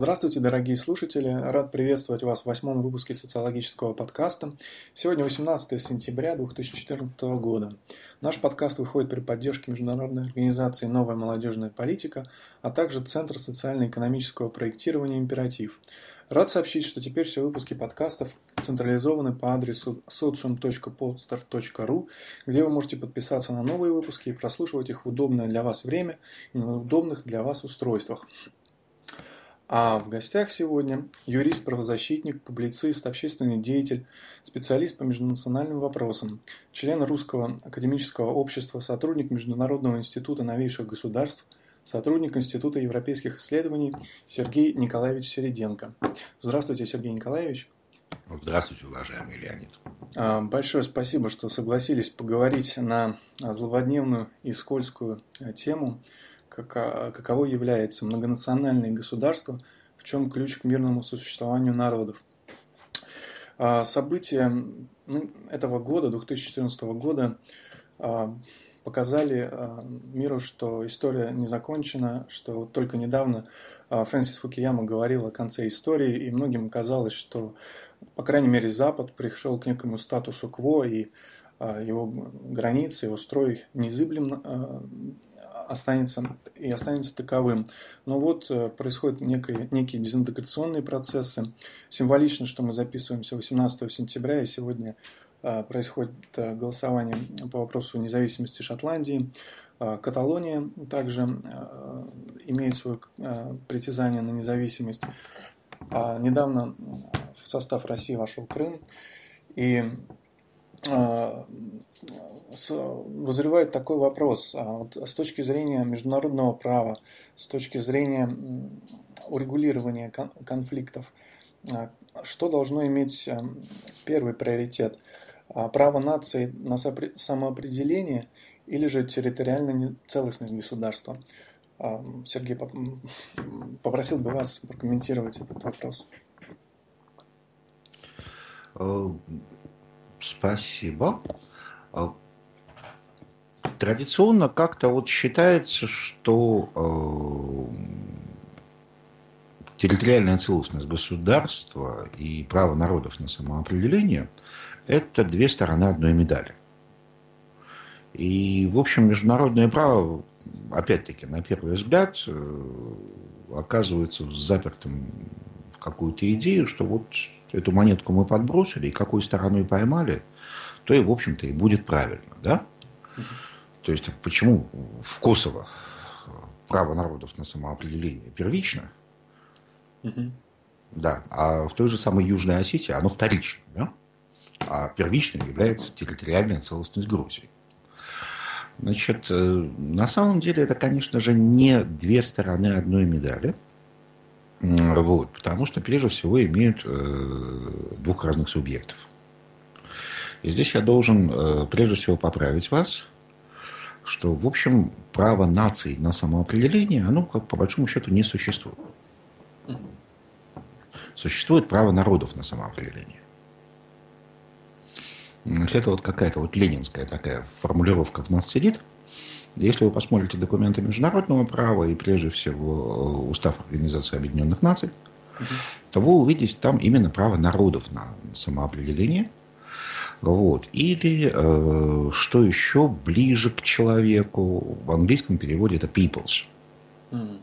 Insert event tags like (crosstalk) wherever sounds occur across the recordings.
Здравствуйте, дорогие слушатели! Рад приветствовать вас в восьмом выпуске социологического подкаста. Сегодня 18 сентября 2014 года. Наш подкаст выходит при поддержке международной организации «Новая молодежная политика», а также Центра социально-экономического проектирования «Императив». Рад сообщить, что теперь все выпуски подкастов централизованы по адресу socium.podstar.ru, где вы можете подписаться на новые выпуски и прослушивать их в удобное для вас время и на удобных для вас устройствах. А в гостях сегодня юрист, правозащитник, публицист, общественный деятель, специалист по межнациональным вопросам, член Русского академического общества, сотрудник Международного института новейших государств, сотрудник Института европейских исследований Сергей Николаевич Середенко. Здравствуйте, Сергей Николаевич. Здравствуйте, уважаемый Леонид. А, большое спасибо, что согласились поговорить на злободневную и скользкую тему каково является многонациональное государство, в чем ключ к мирному существованию народов. А, события ну, этого года, 2014 года, а, показали а, миру, что история не закончена, что только недавно Фрэнсис Фукияма говорил о конце истории, и многим казалось, что, по крайней мере, Запад пришел к некому статусу кво, и его границы, его строй незыблем останется и останется таковым. Но вот э, происходят некие, некие дезинтеграционные процессы. Символично, что мы записываемся 18 сентября, и сегодня э, происходит э, голосование по вопросу независимости Шотландии. Каталония также имеет свое притязание на независимость. А недавно в состав России вошел Крым, и вызревает такой вопрос. А вот с точки зрения международного права, с точки зрения урегулирования конфликтов, а, что должно иметь первый приоритет? А, право нации на самоопределение или же территориальная целостность государства? Сергей, попросил бы вас прокомментировать этот вопрос. Спасибо. Э, традиционно как-то вот считается, что э, территориальная целостность государства и право народов на самоопределение – это две стороны одной медали. И, в общем, международное право, опять-таки, на первый взгляд, э, оказывается запертым в какую-то идею, что вот эту монетку мы подбросили, и какой стороной поймали, то и, в общем-то, и будет правильно, да? То есть почему в Косово право народов на самоопределение первично, угу. да, а в той же самой Южной Осетии оно вторично, да? а первичным является территориальная целостность Грузии. Значит, э, на самом деле это, конечно же, не две стороны одной медали. Вот, потому что, прежде всего, имеют э, двух разных субъектов. И здесь я должен, э, прежде всего, поправить вас – что, в общем, право наций на самоопределение, оно, как по большому счету, не существует. Существует право народов на самоопределение. Это вот какая-то вот ленинская такая формулировка в нас сидит. Если вы посмотрите документы международного права и прежде всего э, Устав Организации Объединенных Наций, то вы увидите там именно право народов на самоопределение – вот. Или, э, что еще, ближе к человеку. В английском переводе это peoples. Mm.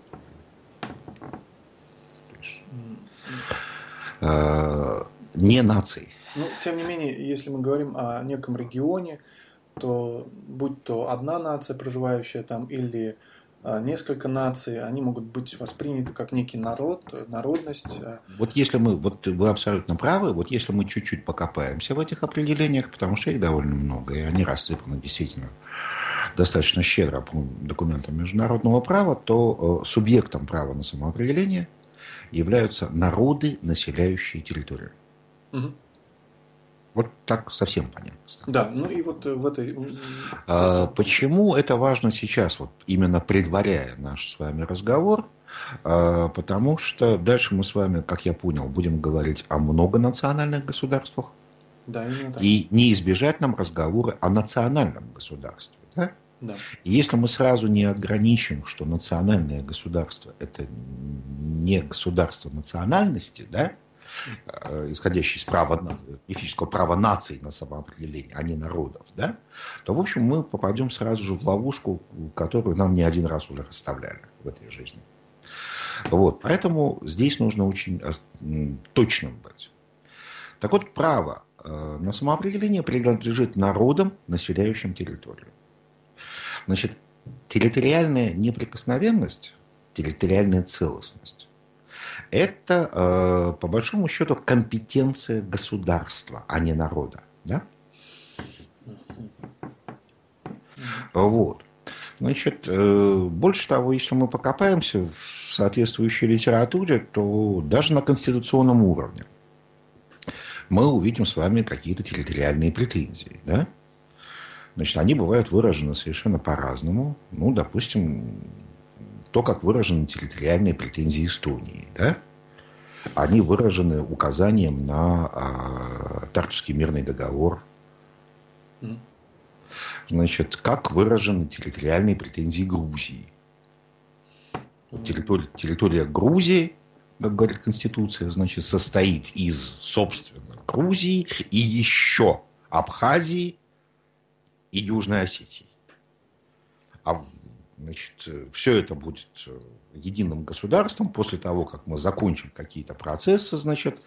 Э, не нации. Ну, тем не менее, если мы говорим о неком регионе, то будь то одна нация, проживающая там, или а, несколько наций, они могут быть восприняты как некий народ, народность. А. Вот если мы, вот вы абсолютно правы, вот если мы чуть-чуть покопаемся в этих определениях, потому что их довольно много, и они рассыпаны действительно достаточно щедро по документам международного права, то э, субъектом права на самоопределение являются народы, населяющие территорию. Угу. Вот так совсем понятно. Да, ну и вот э, в этой... А, почему это важно сейчас, вот именно предваряя наш с вами разговор? А, потому что дальше мы с вами, как я понял, будем говорить о многонациональных государствах. Да, именно так. И не избежать нам разговора о национальном государстве. Да? Да. Если мы сразу не ограничим, что национальное государство – это не государство национальности, да, э, исходящее из права, мифического права наций на самоопределение, а не народов, да, то, в общем, мы попадем сразу же в ловушку, которую нам не один раз уже расставляли в этой жизни. Вот, поэтому здесь нужно очень э, точным быть. Так вот, право э, на самоопределение принадлежит народам, населяющим территорию. Значит, территориальная неприкосновенность, территориальная целостность – это, э, по большому счету, компетенция государства, а не народа. Да? Вот. Значит, э, больше того, если мы покопаемся в соответствующей литературе, то даже на конституционном уровне мы увидим с вами какие-то территориальные претензии. Да? Значит, они бывают выражены совершенно по-разному. Ну, допустим, то, как выражены территориальные претензии Эстонии, да? Они выражены указанием на а, Тартусский мирный договор. Значит, как выражены территориальные претензии Грузии. Территория, территория Грузии, как говорит Конституция, значит, состоит из, собственно, Грузии и еще Абхазии и Южной Осетии. А значит, все это будет э, единым государством после того, как мы закончим какие-то процессы, значит,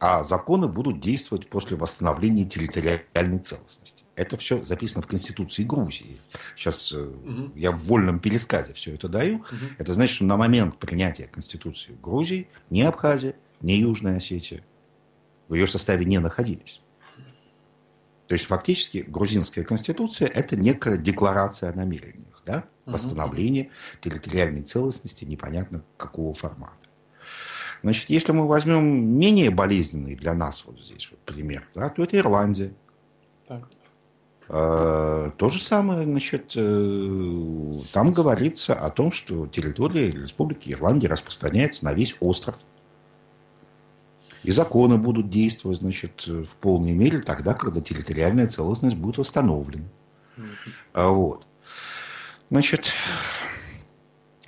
а законы будут действовать после восстановления территориальной целостности. Это все записано в Конституции Грузии. Сейчас угу. я в вольном пересказе все это даю. Угу. Это значит, что на момент принятия Конституции Грузии ни Абхазия, ни Южная Осетия в ее составе не находились. То есть фактически грузинская конституция – это некая декларация о намерениях, да? Восстановление территориальной целостности непонятно какого формата. Значит, если мы возьмем менее болезненный для нас вот здесь вот пример, да, то это Ирландия. Так. Э, то же самое, значит, э, там говорится о том, что территория Республики Ирландия распространяется на весь остров и законы будут действовать, значит, в полной мере тогда, когда территориальная целостность будет восстановлена. Mm-hmm. Вот. Значит,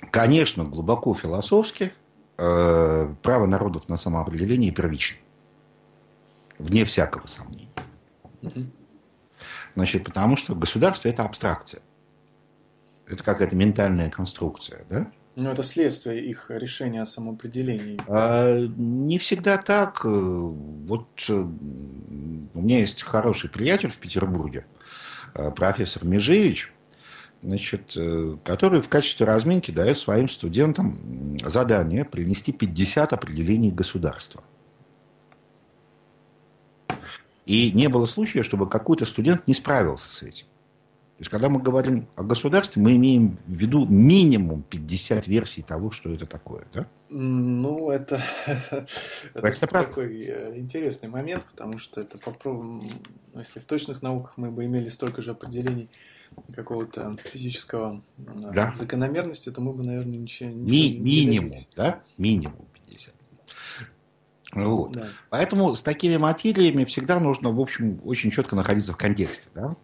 конечно, глубоко философски э, право народов на самоопределение первично. Вне всякого сомнения. Значит, потому что государство – это абстракция. Это какая-то ментальная конструкция, да? Ну, это следствие их решения о самоопределении. А, не всегда так. Вот э, у меня есть хороший приятель в Петербурге, э, профессор Межевич, значит, э, который в качестве разминки дает своим студентам задание принести 50 определений государства. И не было случая, чтобы какой-то студент не справился с этим. То есть, когда мы говорим о государстве, мы имеем в виду минимум 50 версий того, что это такое, да? Ну, это, (laughs) это такой э, интересный момент, потому что это попробуем, если в точных науках мы бы имели столько же определений какого-то физического да. закономерности, то мы бы, наверное, ничего, ничего Ми- не Минимум, да? Минимум 50. Вот. Да. Поэтому с такими материями всегда нужно, в общем, очень четко находиться в контексте, да?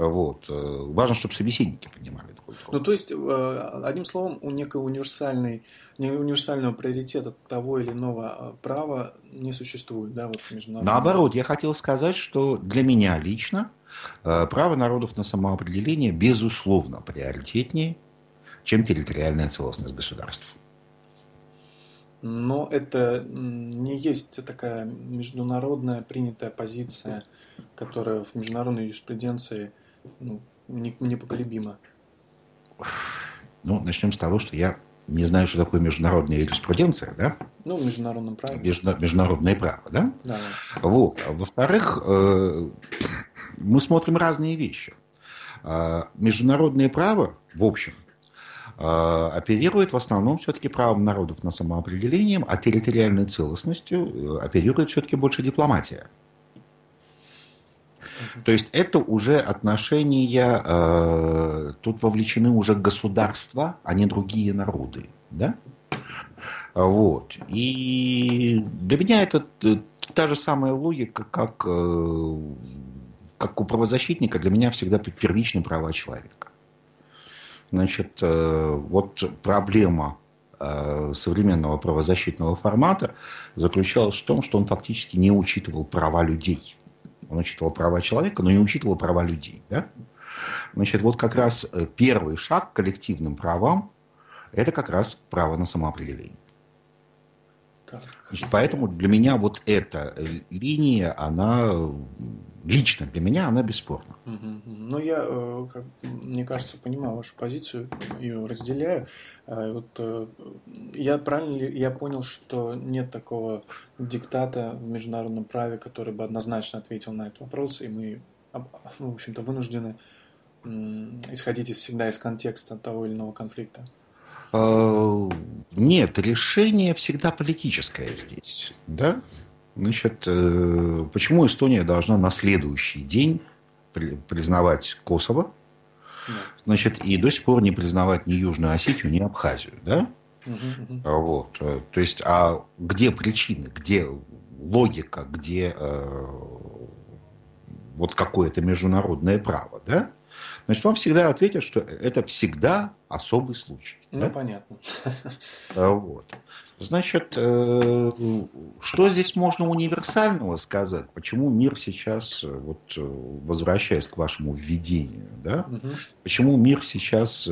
Вот. Э, важно, чтобы собеседники понимали. Ну, то есть, э, одним словом, у некого универсальной, универсального приоритета того или иного э, права не существует, да, вот Наоборот, я хотел сказать, что для меня лично право народов на самоопределение безусловно приоритетнее, чем территориальная целостность государств. Но это не есть такая международная принятая позиция, которая в международной юриспруденции ну, непоколебимо. Ну, начнем с того, что я не знаю, что такое международная юриспруденция, да? Ну, в международном праве. Между, международное право, да? Да. Вот. А во-вторых, э, мы смотрим разные вещи. Э, международное право, в общем, э, оперирует в основном все-таки правом народов на самоопределение, а территориальной целостностью э, оперирует все-таки больше дипломатия. То есть это уже отношения, э, тут вовлечены уже государства, а не другие народы. Да? Вот. И для меня это та же самая логика, как э, как у правозащитника, для меня всегда первичны права человека. Значит, э, вот проблема э, современного правозащитного формата заключалась в том, что он фактически не учитывал права людей. Он учитывал права человека, но не учитывал права людей. Да? Значит, вот как раз э, первый шаг к коллективным правам – это как раз право на самоопределение. Значит, поэтому для меня вот эта линия, она лично для меня она бесспорна. Ну, я, э, как, мне кажется, понимаю вашу позицию, ее разделяю. А, вот, э, я правильно ли я понял, что нет такого диктата в международном праве, который бы однозначно ответил на этот вопрос, и мы, в общем-то, вынуждены исходить всегда из контекста того или иного конфликта? А, нет, решение всегда политическое здесь, да? Значит, э, почему Эстония должна на следующий день признавать Косово, значит, и до сих пор не признавать ни Южную Осетию, ни Абхазию, да? Вот. Э, то есть, а где причины, где логика, где э, вот какое-то международное право, да? Значит, вам всегда ответят, что это всегда особый случай. Ну, да? понятно. А, вот. Значит, э, что здесь можно универсального сказать? Почему мир сейчас, э, вот э, возвращаясь к вашему введению, да, угу. почему мир сейчас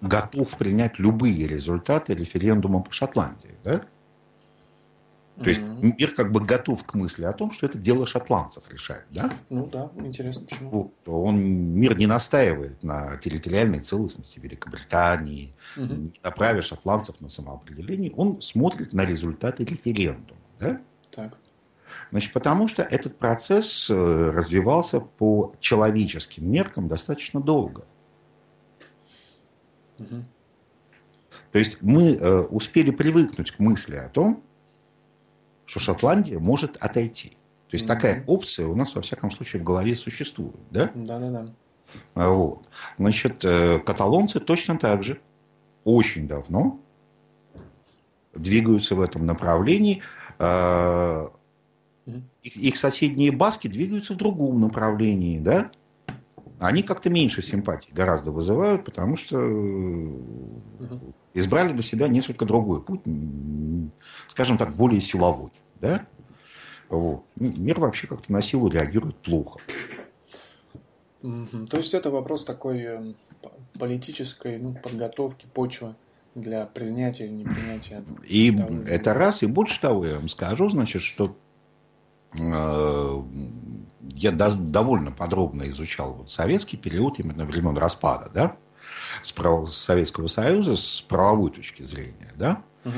готов принять любые результаты референдума по Шотландии, да? То есть mm-hmm. мир как бы готов к мысли о том, что это дело шотландцев решает, да? Ну да, интересно, почему. Вот, он, мир не настаивает на территориальной целостности Великобритании, mm-hmm. не направив шотландцев на самоопределение, он смотрит на результаты референдума, да? Так. Значит, потому что этот процесс э, развивался по человеческим меркам достаточно долго. То есть мы э, успели привыкнуть к мысли о том, что Шотландия может отойти. То есть mm-hmm. такая опция у нас, во всяком случае, в голове существует. Да? Да, да, да. Вот. Значит, э, каталонцы точно так же очень давно двигаются в этом направлении. Э, их, их соседние баски двигаются в другом направлении, да? Они как-то меньше симпатий гораздо вызывают, потому что избрали для себя несколько другой путь, скажем так, более силовой. Да? Вот. Ну, мир вообще как-то на силу реагирует плохо. То есть это вопрос такой эм, политической ну, подготовки почвы для принятия или непринятия. И того, это раз, и больше того, я вам скажу, значит, что э, я до, довольно подробно изучал вот советский период именно времен распада, да, с. Советского Союза с правовой точки зрения, да. Угу.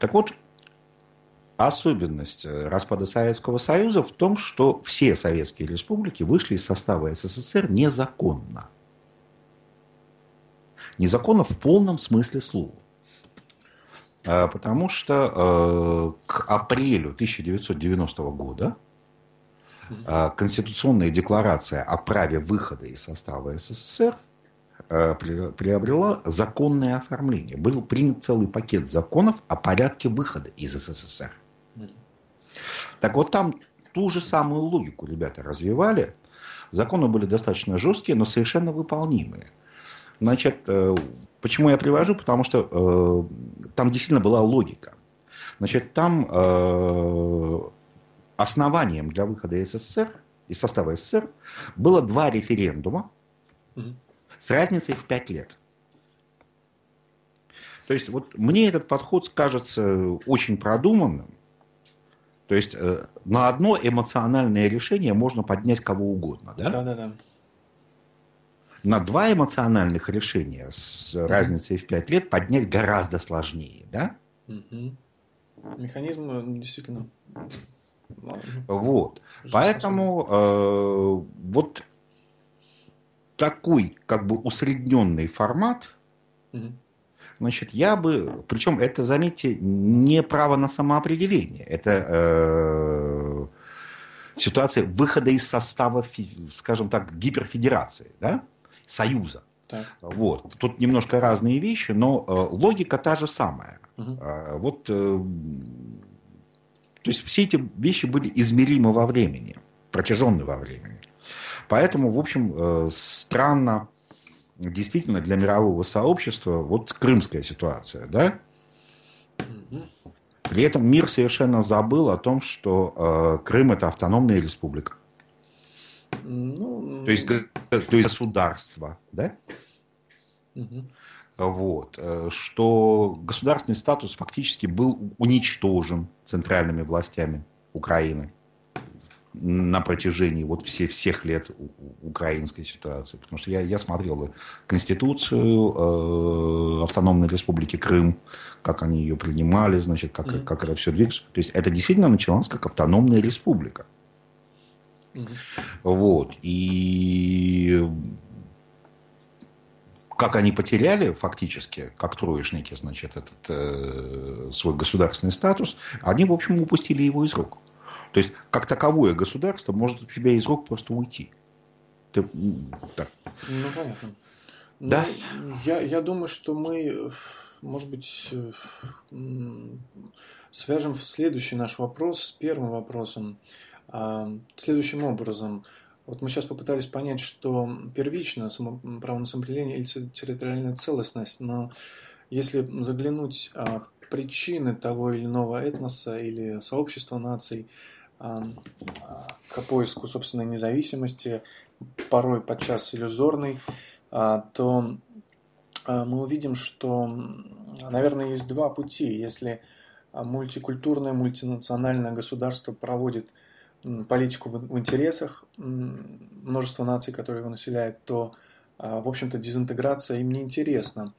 Так вот, Особенность э, распада Советского Союза в том, что все советские республики вышли из состава СССР незаконно. Незаконно в полном смысле слова. А, потому что э, к апрелю 1990 года э, Конституционная декларация о праве выхода из состава СССР приобрела законное оформление. Был принят целый пакет законов о порядке выхода из СССР. Так вот там ту же самую логику ребята развивали. Законы были достаточно жесткие, но совершенно выполнимые. Значит, э, почему я привожу? Потому что э, там действительно была логика. Значит, там э, основанием для выхода из СССР, из состава СССР, было два референдума угу. с разницей в пять лет. То есть вот мне этот подход кажется очень продуманным, то есть э, на одно эмоциональное решение можно поднять кого угодно, да? Да, да, да. На два эмоциональных решения с mm-hmm. разницей в 5 лет поднять гораздо сложнее, да? Mm-hmm. Механизм э, действительно. Вот. Поэтому э, вот такой как бы усредненный формат. Mm-hmm Значит, я бы, причем это, заметьте, не право на самоопределение, это э, ситуация выхода из состава, скажем так, гиперфедерации, да, союза. Так. Вот. Тут немножко разные вещи, но э, логика та же самая. Угу. Э, вот, э, то есть все эти вещи были измеримы во времени, протяженны во времени. Поэтому, в общем, э, странно действительно для мирового сообщества вот крымская ситуация, да? При этом мир совершенно забыл о том, что э, Крым это автономная республика. Ну, то, есть, то есть государство, да? Угу. Вот, э, что государственный статус фактически был уничтожен центральными властями Украины на протяжении вот все, всех лет украинской ситуации. Потому что я, я смотрел Конституцию э, Автономной Республики Крым, как они ее принимали, значит, как, mm-hmm. как это все двигается. То есть это действительно началось как автономная республика. Mm-hmm. Вот. И как они потеряли фактически, как троечники, значит, этот э, свой государственный статус, они, в общем, упустили его из рук. То есть, как таковое государство может у тебя из рук просто уйти. Ты, так. Ну, понятно. Да? Ну, я, я думаю, что мы, может быть, свяжем следующий наш вопрос с первым вопросом. А, следующим образом. Вот мы сейчас попытались понять, что первично само, право на самоопределение или территориальная целостность, но если заглянуть а, в причины того или иного этноса или сообщества наций, к поиску собственной независимости, порой подчас иллюзорной, а, то а, мы увидим, что, наверное, есть два пути. Если мультикультурное, мультинациональное государство проводит политику в интересах множества наций, которые его населяют, то, а, в общем-то, дезинтеграция им не интересна.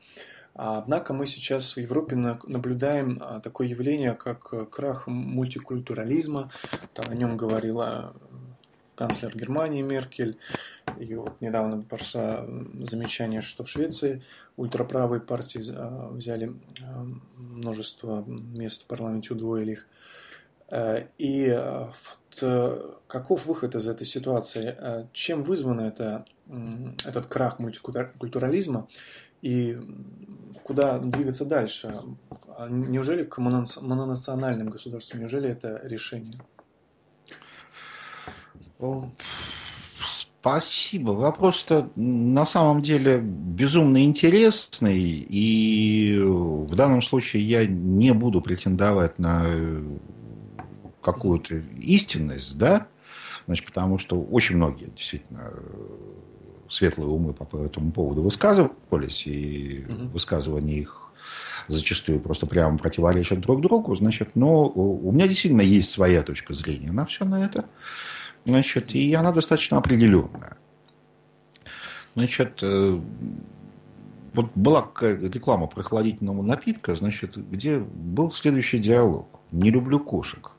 Однако мы сейчас в Европе наблюдаем а, такое явление, как э, крах мультикультурализма. Там о нем говорила канцлер Германии Меркель. И вот недавно прошло замечание, что в Швеции ультраправые партии а, взяли а, множество мест в парламенте, удвоили их. Э, и каков выход из этой ситуации? Э, чем вызвано это, этот крах мультикультурализма? И куда двигаться дальше? А неужели к мононациональным государствам, неужели это решение? Спасибо. Вопрос-то на самом деле безумно интересный, и в данном случае я не буду претендовать на какую-то истинность, да, значит, потому что очень многие действительно светлые умы по этому поводу высказывались, и угу. высказывания их зачастую просто прямо противоречат друг другу, значит, но у меня действительно есть своя точка зрения на все на это, значит, и она достаточно определенная. Значит, э, вот была реклама прохладительного напитка, значит, где был следующий диалог. Не люблю кошек.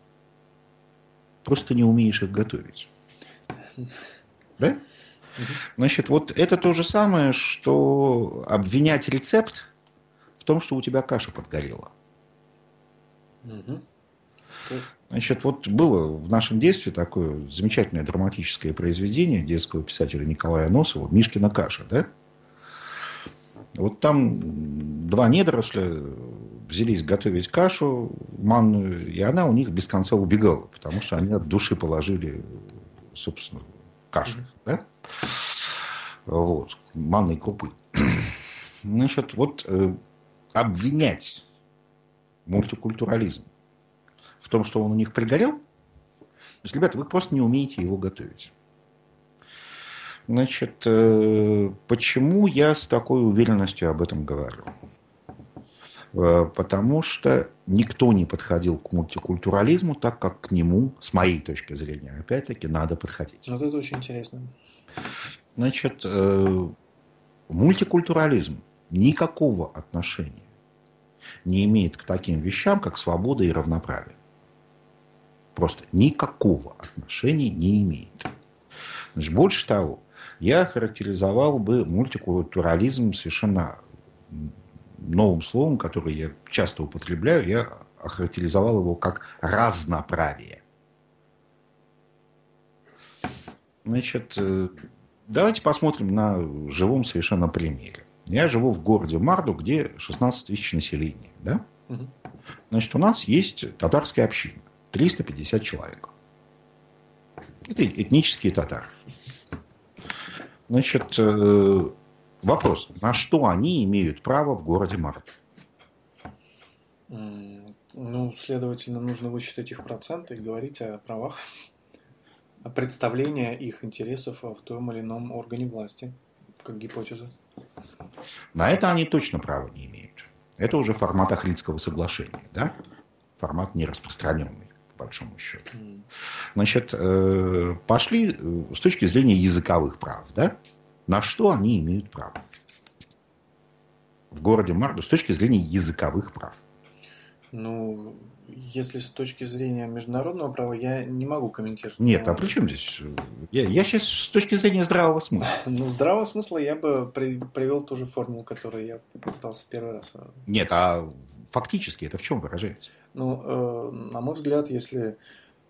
Просто не умеешь их готовить. (laughs) Да? Значит, вот это то же самое, что обвинять рецепт в том, что у тебя каша подгорела. Значит, вот было в нашем детстве такое замечательное драматическое произведение детского писателя Николая Носова «Мишкина каша», да? Вот там два недоросля взялись готовить кашу манную, и она у них без конца убегала, потому что они от души положили, собственно, кашу, да? Вот, манной крупы. (clears throat) Значит, вот э, обвинять мультикультурализм в том, что он у них пригорел, то ребята, вы просто не умеете его готовить. Значит, э, почему я с такой уверенностью об этом говорю? Э, потому что никто не подходил к мультикультурализму так, как к нему, с моей точки зрения, опять-таки, надо подходить. Вот это очень интересно. Значит, э, мультикультурализм никакого отношения не имеет к таким вещам, как свобода и равноправие. Просто никакого отношения не имеет. Значит, больше того, я характеризовал бы мультикультурализм совершенно новым словом, которое я часто употребляю, я охарактеризовал его как разноправие. Значит, э, давайте посмотрим на живом совершенно примере. Я живу в городе Марду, где 16 тысяч населения. Да? Значит, у нас есть татарская община. 350 человек. Это этнические татары. Значит, э, вопрос. На что они имеют право в городе Март? Ну, следовательно, нужно высчитать их проценты и говорить о правах, о представлении их интересов в том или ином органе власти, как гипотеза. На это они точно права не имеют. Это уже формат Ахридского соглашения, да? Формат нераспространенный, по большому счету. Значит, э, пошли э, с точки зрения языковых прав, да? На что они имеют право? В городе Марду с точки зрения языковых прав. Ну, если с точки зрения международного права, я не могу комментировать. Нет, а при чем здесь? Я, я сейчас с точки зрения здравого смысла. (laughs) Ну, здравого смысла я бы при, привел ту же формулу, которую я пытался в первый раз. Нет, а фактически это в чем выражается? Ну, э, на мой взгляд, если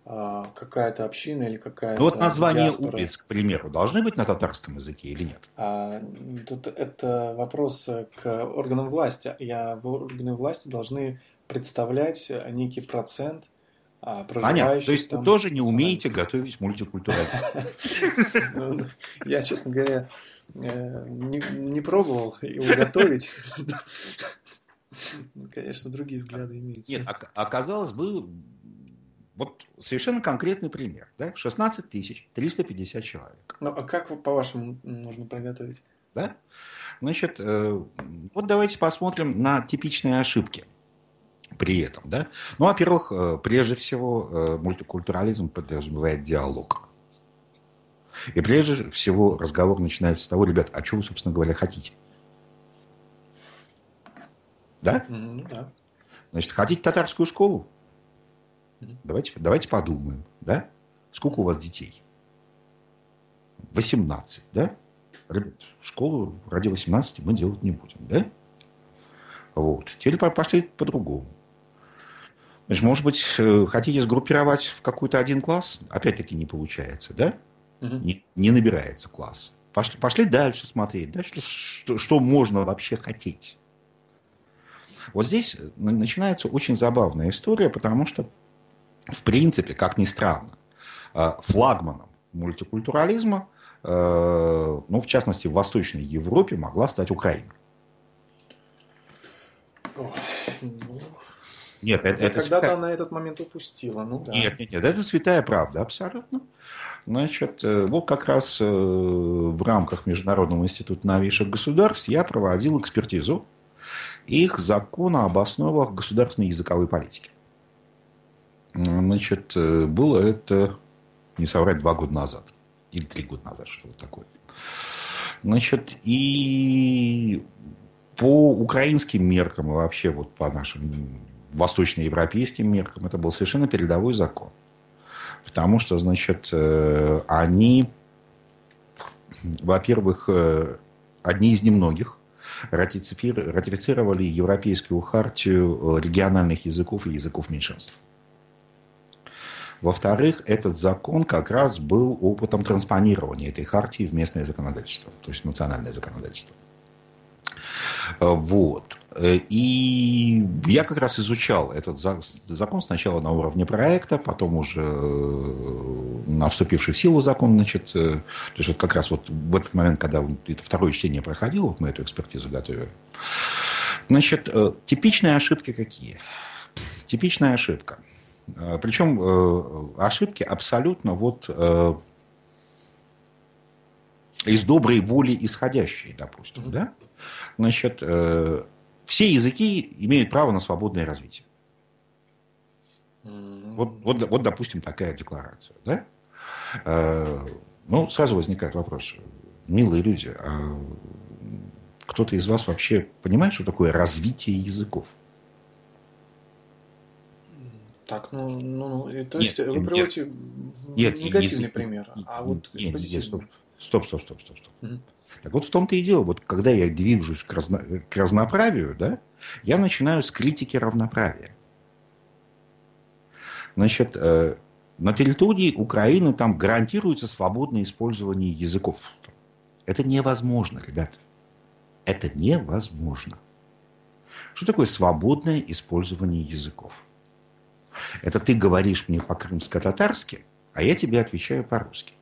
э, какая-то община или какая-то... Ну, вот название диаспора... улиц, к примеру, должны быть на татарском языке или нет? А, тут это вопрос к органам власти. Я, в органы власти должны представлять некий процент а, Понятно. То есть вы тоже не умеете готовить мультикультурально. (laughs) Ну, я, честно говоря, э, не пробовал его готовить. Конечно, другие взгляды имеются. Нет, оказалось бы, вот совершенно конкретный пример. Да? 16 тысяч 350 человек. Ну, а как, по-вашему, нужно приготовить? Да? Значит, э, вот давайте посмотрим на типичные ошибки при этом. Да? Ну, во-первых, э, прежде всего, э, мультикультурализм подразумевает диалог. И прежде всего разговор начинается с того, ребят, а что вы, собственно говоря, хотите? Да? Mm-hmm, да. Значит, хотите татарскую школу? Mm-hmm. Давайте, давайте подумаем, да? Сколько у вас детей? 18, да? Ребят, школу ради 18 мы делать не будем, да? Вот. Теперь пошли по-другому. Значит, может быть, э, хотите сгруппировать в какой-то один класс? Опять-таки не получается, да? Угу. Не, не набирается класс. Пошли, пошли дальше смотреть, да, что, что, что можно вообще хотеть. Вот здесь начинается очень забавная история, потому что, в принципе, как ни странно, э, флагманом мультикультурализма, э, ну, в частности, в Восточной Европе могла стать Украина. Нет, это, это когда-то святая... она этот момент упустила. Ну, да. Нет, нет, нет, это святая правда, абсолютно. Значит, э, вот как раз э, в рамках Международного института новейших государств я проводил экспертизу их закона об основах государственной языковой политики. Значит, э, было это, не соврать, два года назад. Или три года назад, что-то такое. Значит, и по украинским меркам и вообще вот по нашим восточноевропейским меркам это был совершенно передовой закон. Потому что, значит, э, они, во-первых, э, одни из немногих ратифицировали Европейскую хартию э, региональных языков и языков меньшинств. Во-вторых, этот закон как раз был опытом транспонирования этой хартии в местное законодательство, то есть национальное законодательство. Вот. Э, и я как раз изучал этот закон сначала на уровне проекта, потом уже э, на вступивший в силу закон, значит, э, то есть вот как раз вот в этот момент, когда это второе чтение проходило, вот мы эту экспертизу готовили. Значит, типичные ошибки какие? Типичная ошибка. Причем ошибки абсолютно вот из доброй воли исходящие, допустим, да? Значит, все языки имеют право на свободное развитие. Вот, вот, вот допустим, такая декларация. Да? Э, ну, сразу возникает вопрос. Милые люди, а кто-то из вас вообще понимает, что такое развитие языков? Так, ну, ну, ну то есть нет, вы приводите нет, негативный язык, пример, а вот нет, нет, стоп, стоп, стоп, стоп, стоп. Угу. Так вот в том-то и дело, вот когда я движусь к, разно, к разноправию, да, я начинаю с критики равноправия. Значит, э, на территории Украины там гарантируется свободное использование языков. Это невозможно, ребят. Это невозможно. Что такое свободное использование языков? Это ты говоришь мне по-крымско-татарски, а я тебе отвечаю по-русски.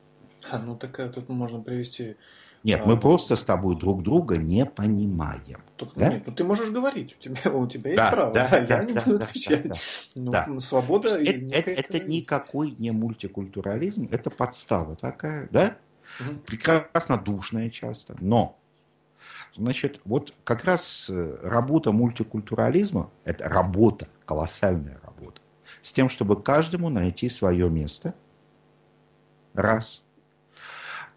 А, ну так тут можно привести Нет, мы а, просто с тобой друг друга не понимаем. Только, да? Нет, ну ты можешь говорить, у тебя, у тебя есть да, право, да, да, да я не буду да, отвечать. Да, да, ну, да. Свобода. Это, это, это никакой не мультикультурализм, это подстава такая, да? Угу. Прекрасно душная часто, но Значит, вот как раз э, работа мультикультурализма, это работа, колоссальная работа, с тем, чтобы каждому найти свое место, раз.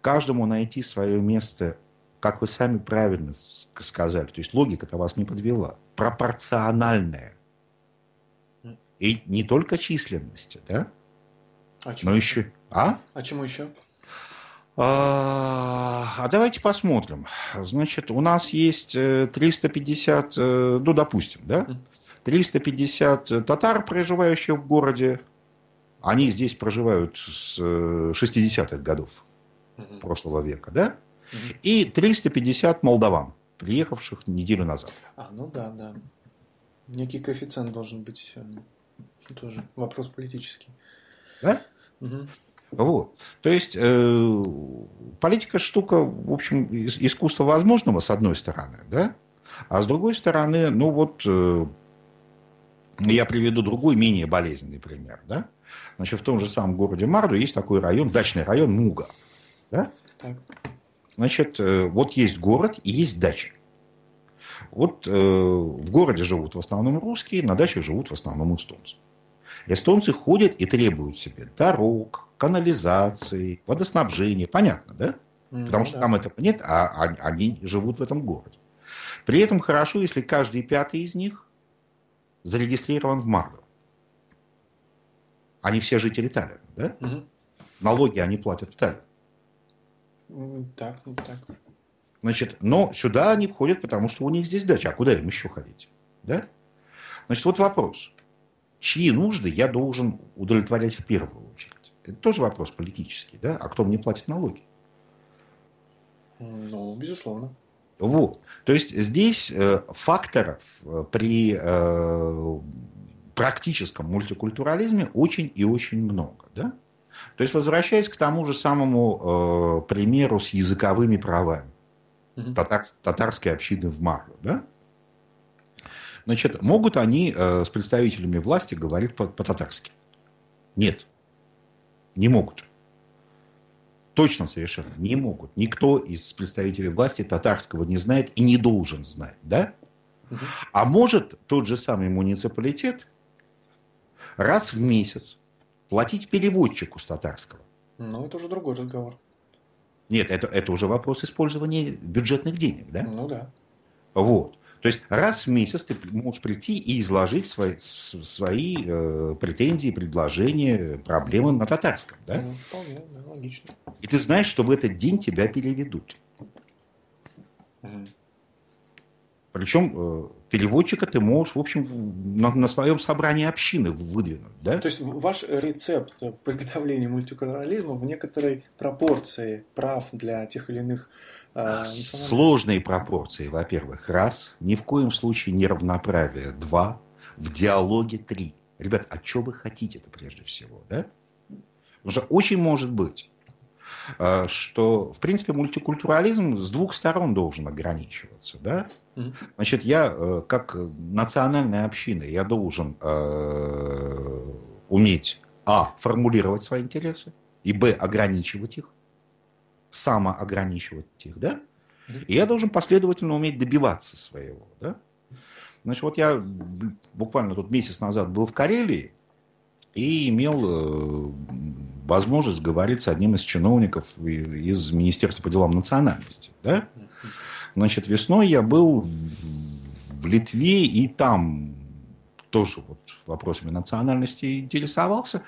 Каждому найти свое место, как вы сами правильно сказали, то есть логика-то вас не подвела, пропорциональная. И не только численности, да? А но еще... А? А чему еще? А, а давайте посмотрим. Значит, у нас есть 350, э, э, ну, допустим, да? 350 татар, проживающих в городе. Они здесь проживают с 60-х э, годов прошлого века, да? И 350 молдаван, приехавших неделю назад. А, ну да, да. Некий коэффициент должен быть тоже вопрос политический. Да? Угу. Вот. То есть э, политика штука, в общем, искусство возможного, с одной стороны, да? А с другой стороны, ну вот, э, я приведу другой, менее болезненный пример, да? Значит, в том же самом городе Марду есть такой район, дачный район Муга, да? Значит, э, вот есть город и есть дача. Вот э, в городе живут в основном русские, на даче живут в основном эстонцы. Эстонцы ходят и требуют себе дорог, канализации, водоснабжения. Понятно, да? Mm, Потому что да. там этого нет, а, а они живут в этом городе. При этом хорошо, если каждый пятый из них зарегистрирован в Мардо. Они все жители Таллина, да? Угу. Налоги они платят в Таллин. Так, ну так. Значит, но сюда они входят, потому что у них здесь дача. А куда им еще ходить? Да? Значит, вот вопрос чьи нужды я должен удовлетворять в первую очередь. Это тоже вопрос политический, да? А кто мне платит налоги? Ну, безусловно. Вот. То есть здесь э, факторов э, при э, практическом мультикультурализме очень и очень много. Да? То есть возвращаясь к тому же самому э, примеру с языковыми правами угу. татар, татарской общины в Марлю. Да? Значит, могут они э, с представителями власти говорить по-татарски? Нет, не могут. Точно совершенно не могут. Никто из представителей власти татарского не знает и не должен знать, да? А может тот же самый муниципалитет раз в месяц платить переводчику с татарского? Ну, это уже другой разговор. Нет, это, это уже вопрос использования бюджетных денег, да? Ну да. Вот. То есть раз в месяц ты можешь прийти и изложить свои, свои э, претензии, предложения, проблемы на татарском. Да? Ну, вполне, да, логично. И ты знаешь, что в этот день тебя переведут. Угу. Причем э, переводчика ты можешь, в общем, на, на своем собрании общины выдвинуть. Да? То есть ваш рецепт приготовления мультикультурализма в некоторой пропорции прав для тех или иных а, Сложные пропорции, во-первых, раз, ни в коем случае не равноправие, два, в диалоге три. Ребят, а что вы хотите-то прежде всего, да? Потому что очень может быть, а, что, в принципе, мультикультурализм с двух сторон должен ограничиваться, да? Значит, я э, как национальная община, я должен э, уметь, а, формулировать свои интересы, и, б, ограничивать их, самоограничивать их, да? И я должен последовательно уметь добиваться своего, да? Значит, вот я буквально тут месяц назад был в Карелии и имел э, возможность говорить с одним из чиновников из Министерства по делам национальности, да? Значит, весной я был в Литве и там тоже вот вопросами национальности интересовался.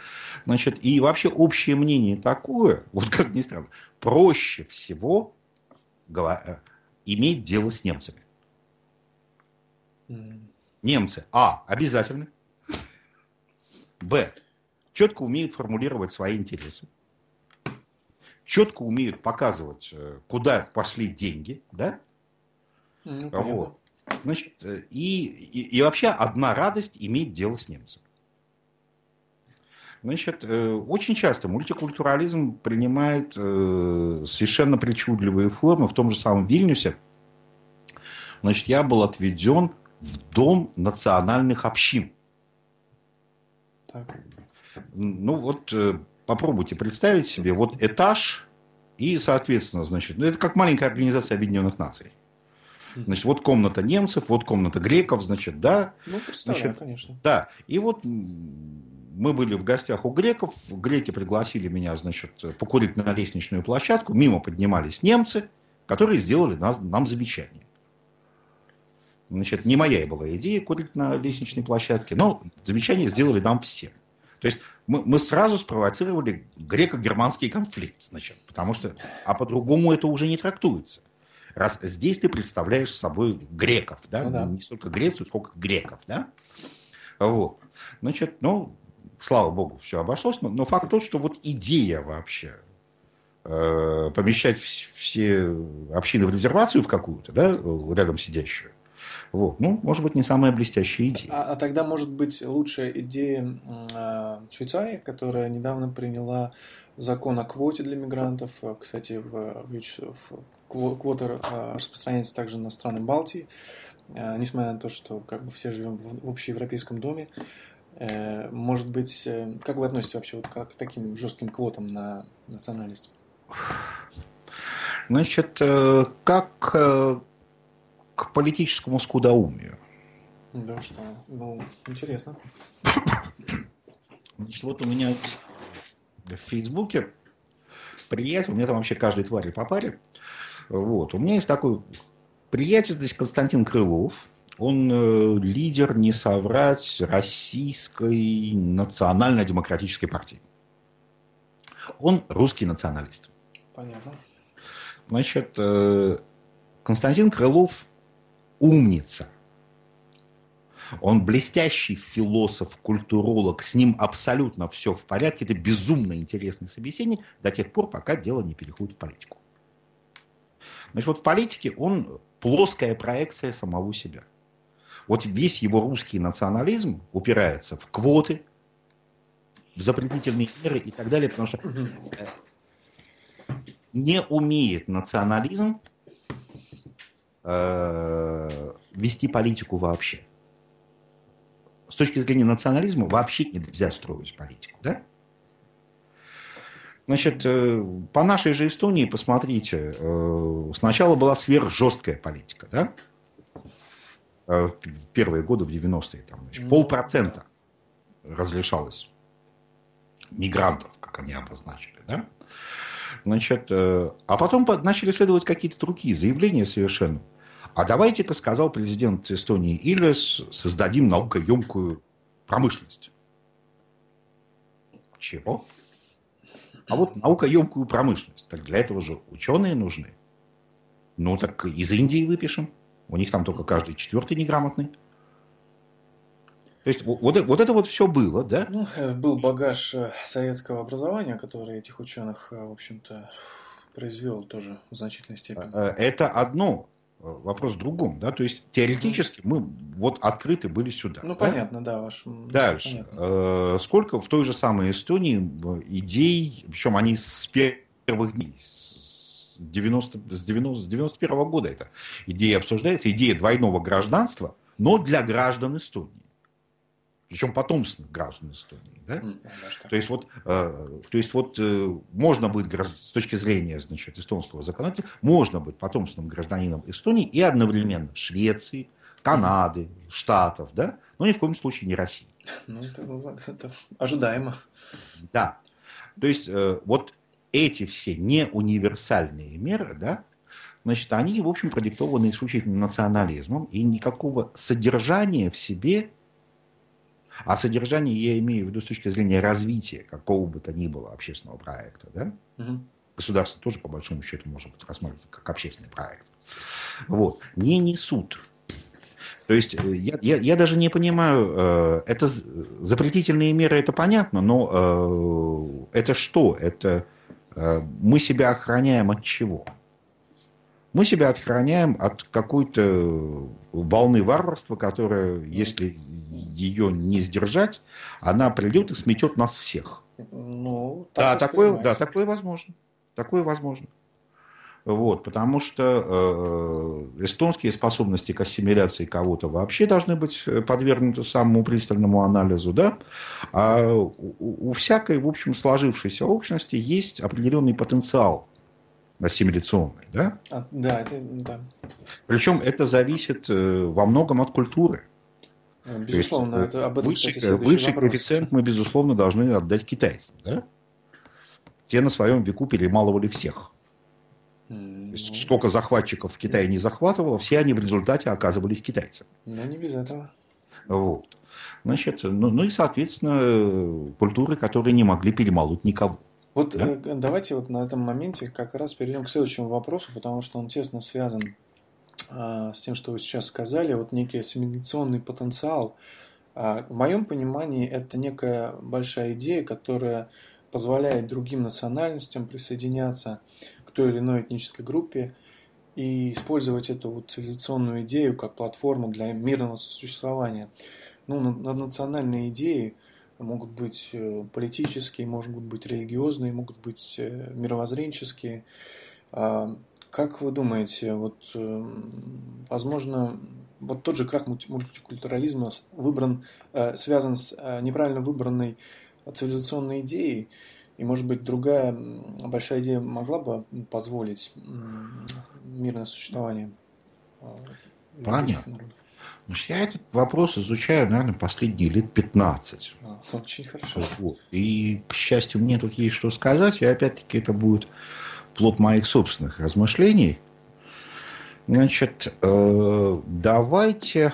Значит, и вообще общее мнение такое, (laughs) вот как ни странно, проще всего э, иметь дело с немцами. Немцы, а, обязательно. Б, четко умеют формулировать свои интересы. Четко умеют показывать, э, куда пошли деньги, да? Ну, вот. Значит, э, и, и, и вообще одна радость иметь дело с немцем. Значит, э, очень часто мультикультурализм принимает э, совершенно причудливые формы. В том же самом Вильнюсе, значит, я был отведен в Дом национальных общин. Так. Ну вот попробуйте представить себе, вот этаж и, соответственно, значит, ну, это как маленькая организация Объединенных Наций. Значит, вот комната немцев, вот комната греков, значит, да. Ну, значит, конечно. Да. И вот мы были в гостях у греков, греки пригласили меня, значит, покурить на лестничную площадку, мимо поднимались немцы, которые сделали нас, нам замечание. Значит, не моя была идея курить на лестничной площадке, но замечание сделали нам все. То есть мы, мы сразу спровоцировали греко-германский конфликт, значит, потому что, а по-другому это уже не трактуется. Раз здесь ты представляешь собой греков, да, ну, да. не столько Грецию, сколько греков, да, вот. Значит, ну, слава богу, все обошлось, но, но факт тот, что вот идея вообще э, помещать все общины в резервацию в какую-то, да, рядом сидящую, вот. Ну, может быть, не самая блестящая идея. А, а тогда, может быть, лучшая идея э, Швейцарии, которая недавно приняла закон о квоте для мигрантов. Э, кстати, в, в, в квота э, распространяется также на страны Балтии. Э, несмотря на то, что как бы все живем в, общеевропейском доме. Э, может быть, э, как вы относитесь вообще вот к, таким жестким квотам на национальность? Значит, как к политическому скудоумию. Да, что? Ну, интересно. Значит, вот у меня в Фейсбуке приятель, у меня там вообще каждый тварь по паре. Вот, у меня есть такой приятель, значит, Константин Крылов. Он э, лидер, не соврать, российской национально-демократической партии. Он русский националист. Понятно. Значит, э, Константин Крылов умница. Он блестящий философ, культуролог, с ним абсолютно все в порядке. Это безумно интересный собеседник до тех пор, пока дело не переходит в политику. Значит, вот в политике он плоская проекция самого себя. Вот весь его русский национализм упирается в квоты, в запретительные меры и так далее, потому что э, не умеет национализм э, вести политику вообще. С точки зрения национализма вообще нельзя строить политику, да? Значит, э, по нашей же Эстонии, посмотрите, э, сначала была сверхжесткая политика, да? Э, в первые годы, в 90-е, там, значит, полпроцента разрешалось мигрантов, как они обозначили, да? Значит, а потом начали следовать какие-то другие заявления совершенно. А давайте-ка, сказал президент Эстонии Ильяс, создадим наукоемкую промышленность. Чего? А вот наукоемкую промышленность. Так для этого же ученые нужны. Ну так из Индии выпишем. У них там только каждый четвертый неграмотный. То есть вот, вот это вот все было, да? Ну, э, был багаж э, советского образования, который этих ученых, э, в общем-то, произвел тоже в значительной степени. Это одно. Э, вопрос в другом, да, то есть теоретически мы вот открыты были сюда. Ну, да? понятно, да, ваш... Дальше. Э, сколько в той же самой Эстонии э, идей, причем они с первых дней, с, 90, с, 90, с 91 -го года эта идея обсуждается, идея двойного гражданства, но для граждан Эстонии. Причем потомственных граждан Эстонии. Да? То есть вот, э, то есть вот э, можно быть с точки зрения значит, эстонского законодательства, можно быть потомственным гражданином Эстонии и одновременно Швеции, Канады, Штатов, да, но ни в коем случае не России. Ну, это, ну, это ожидаемо. Да. То есть э, вот эти все неуниверсальные меры, да, значит, они, в общем, продиктованы исключительно национализмом, и никакого содержания в себе а содержание я имею в виду с точки зрения развития какого бы то ни было общественного проекта. Да? Угу. Государство тоже, по большому счету, может быть рассматривать как общественный проект. Вот. Не несут. То есть э, я, я, я даже не понимаю, э, это запретительные меры, это понятно, но э, это что? Это мы себя охраняем от чего? Мы себя отхраняем от какой-то волны варварства, которая, если ее не сдержать, она придет и сметет нас всех. Ну, так да, такое, да, такое возможно. Такое возможно. Вот, потому что э, эстонские способности к ассимиляции кого-то вообще должны быть подвергнуты самому пристальному анализу, да? А у, у всякой, в общем, сложившейся общности есть определенный потенциал ассимиляционный, да? А, да, это, да. Причем это зависит э, во многом от культуры. Э, безусловно, есть, это об этом, высший, кстати, высший коэффициент мы, безусловно, должны отдать китайцам, да? Те на своем веку перемалывали всех. Mm, ну... Сколько захватчиков в Китае не захватывало, все они в результате оказывались китайцами. Ну, не без этого. Вот. Значит, ну, ну и, соответственно, культуры, которые не могли перемолоть никого. Вот да? э, давайте вот на этом моменте как раз перейдем к следующему вопросу, потому что он тесно связан э, с тем, что вы сейчас сказали. Вот некий ассимиляционный потенциал. Э, в моем понимании это некая большая идея, которая позволяет другим национальностям присоединяться к той или иной этнической группе и использовать эту вот цивилизационную идею как платформу для мирного сосуществования. Ну, национальные идеи – могут быть э, политические, могут быть религиозные, могут быть э, мировоззренческие. А, как вы думаете, вот, э, возможно, вот тот же крах мультикультурализма выбран, связан с неправильно выбранной цивилизационной идеей, и, может быть, другая большая идея могла бы позволить мирное существование? Понятно. Значит, я этот вопрос изучаю, наверное, последние лет 15. А, очень хорошо. Вот. И, к счастью, мне тут есть что сказать, и опять-таки это будет плод моих собственных размышлений. Значит, э, давайте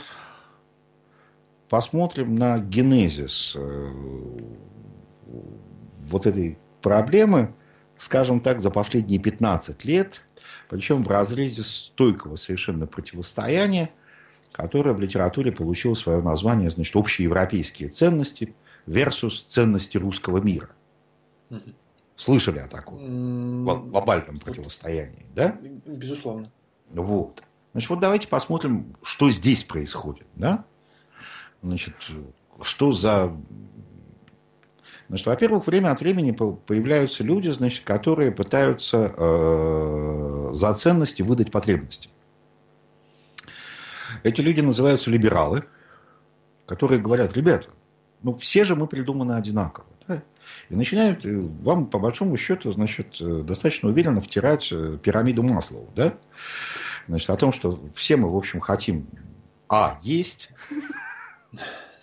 посмотрим на генезис э, вот этой проблемы, скажем так, за последние 15 лет, причем в разрезе стойкого совершенно противостояния – которая в литературе получила свое название, значит, общеевропейские ценности versus ценности русского мира. Слышали о таком глобальном противостоянии, да? Безусловно. Вот. Значит, вот давайте посмотрим, что здесь происходит, да? Значит, что за... Значит, во-первых, время от времени появляются люди, значит, которые пытаются э, за ценности выдать потребности. Эти люди называются либералы, которые говорят, ребята, ну все же мы придуманы одинаково. Да? И начинают э, вам, по большому счету, значит, э, достаточно уверенно втирать э, пирамиду Маслоу. Да? Значит, о том, что все мы, в общем, хотим А. Есть,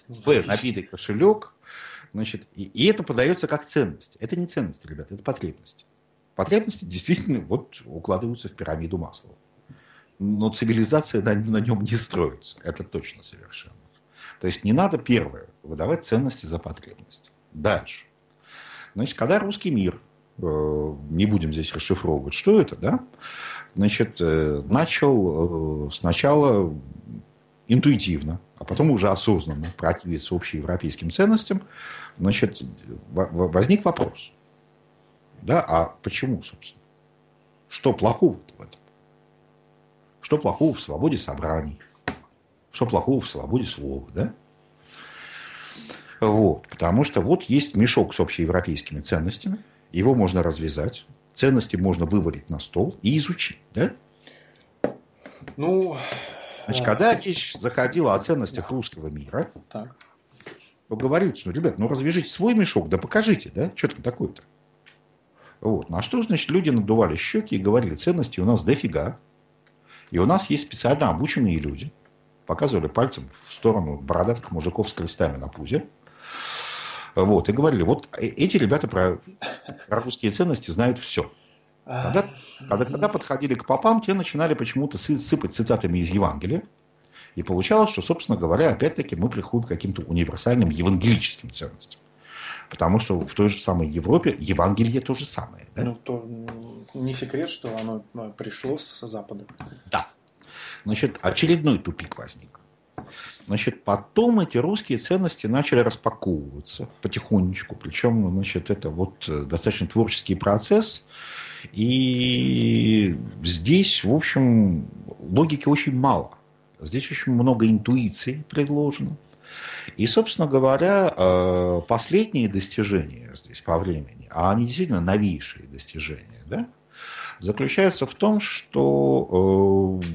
Б. Набитый кошелек, Значит, и, и это подается как ценность. Это не ценность, ребята, это потребности. Потребности действительно вот укладываются в пирамиду Маслова но цивилизация на, на нем не строится. Это точно совершенно. То есть не надо, первое, выдавать ценности за потребности. Дальше. Значит, когда русский мир, э, не будем здесь расшифровывать, что это, да, значит, э, начал э, сначала интуитивно, а потом уже осознанно противиться общеевропейским ценностям, значит, возник вопрос. Да, а почему, собственно? Что плохого в этом? Что плохого в свободе собраний? Что плохого в свободе слова, да? Вот, потому что вот есть мешок с общеевропейскими ценностями, его можно развязать, ценности можно вывалить на стол и изучить, да? Ну, Значит, когда речь заходила о ценностях русского мира, так. то говорили, что, ребят, ну развяжите свой мешок, да покажите, да, что там такое-то. Вот. На что, значит, люди надували щеки и говорили, ценности у нас дофига, и у нас есть специально обученные люди, показывали пальцем в сторону бородатых мужиков с крестами на пузе, вот, и говорили, вот э, эти ребята про, про русские ценности знают все. Когда, когда, когда подходили к попам, те начинали почему-то сыпать цитатами из Евангелия. И получалось, что, собственно говоря, опять-таки мы приходим к каким-то универсальным евангелическим ценностям. Потому что в той же самой Европе Евангелие то же самое. Ну, то не секрет, что оно а, пришло с Запада. Да. Значит, очередной тупик возник. Значит, потом эти русские ценности начали распаковываться потихонечку. Причем, значит, это вот э, достаточно творческий процесс. И здесь, в общем, логики очень мало. Здесь очень много интуиции предложено. И, собственно говоря, э, последние достижения здесь по времени, а они действительно новейшие достижения, да, заключаются в том, что э,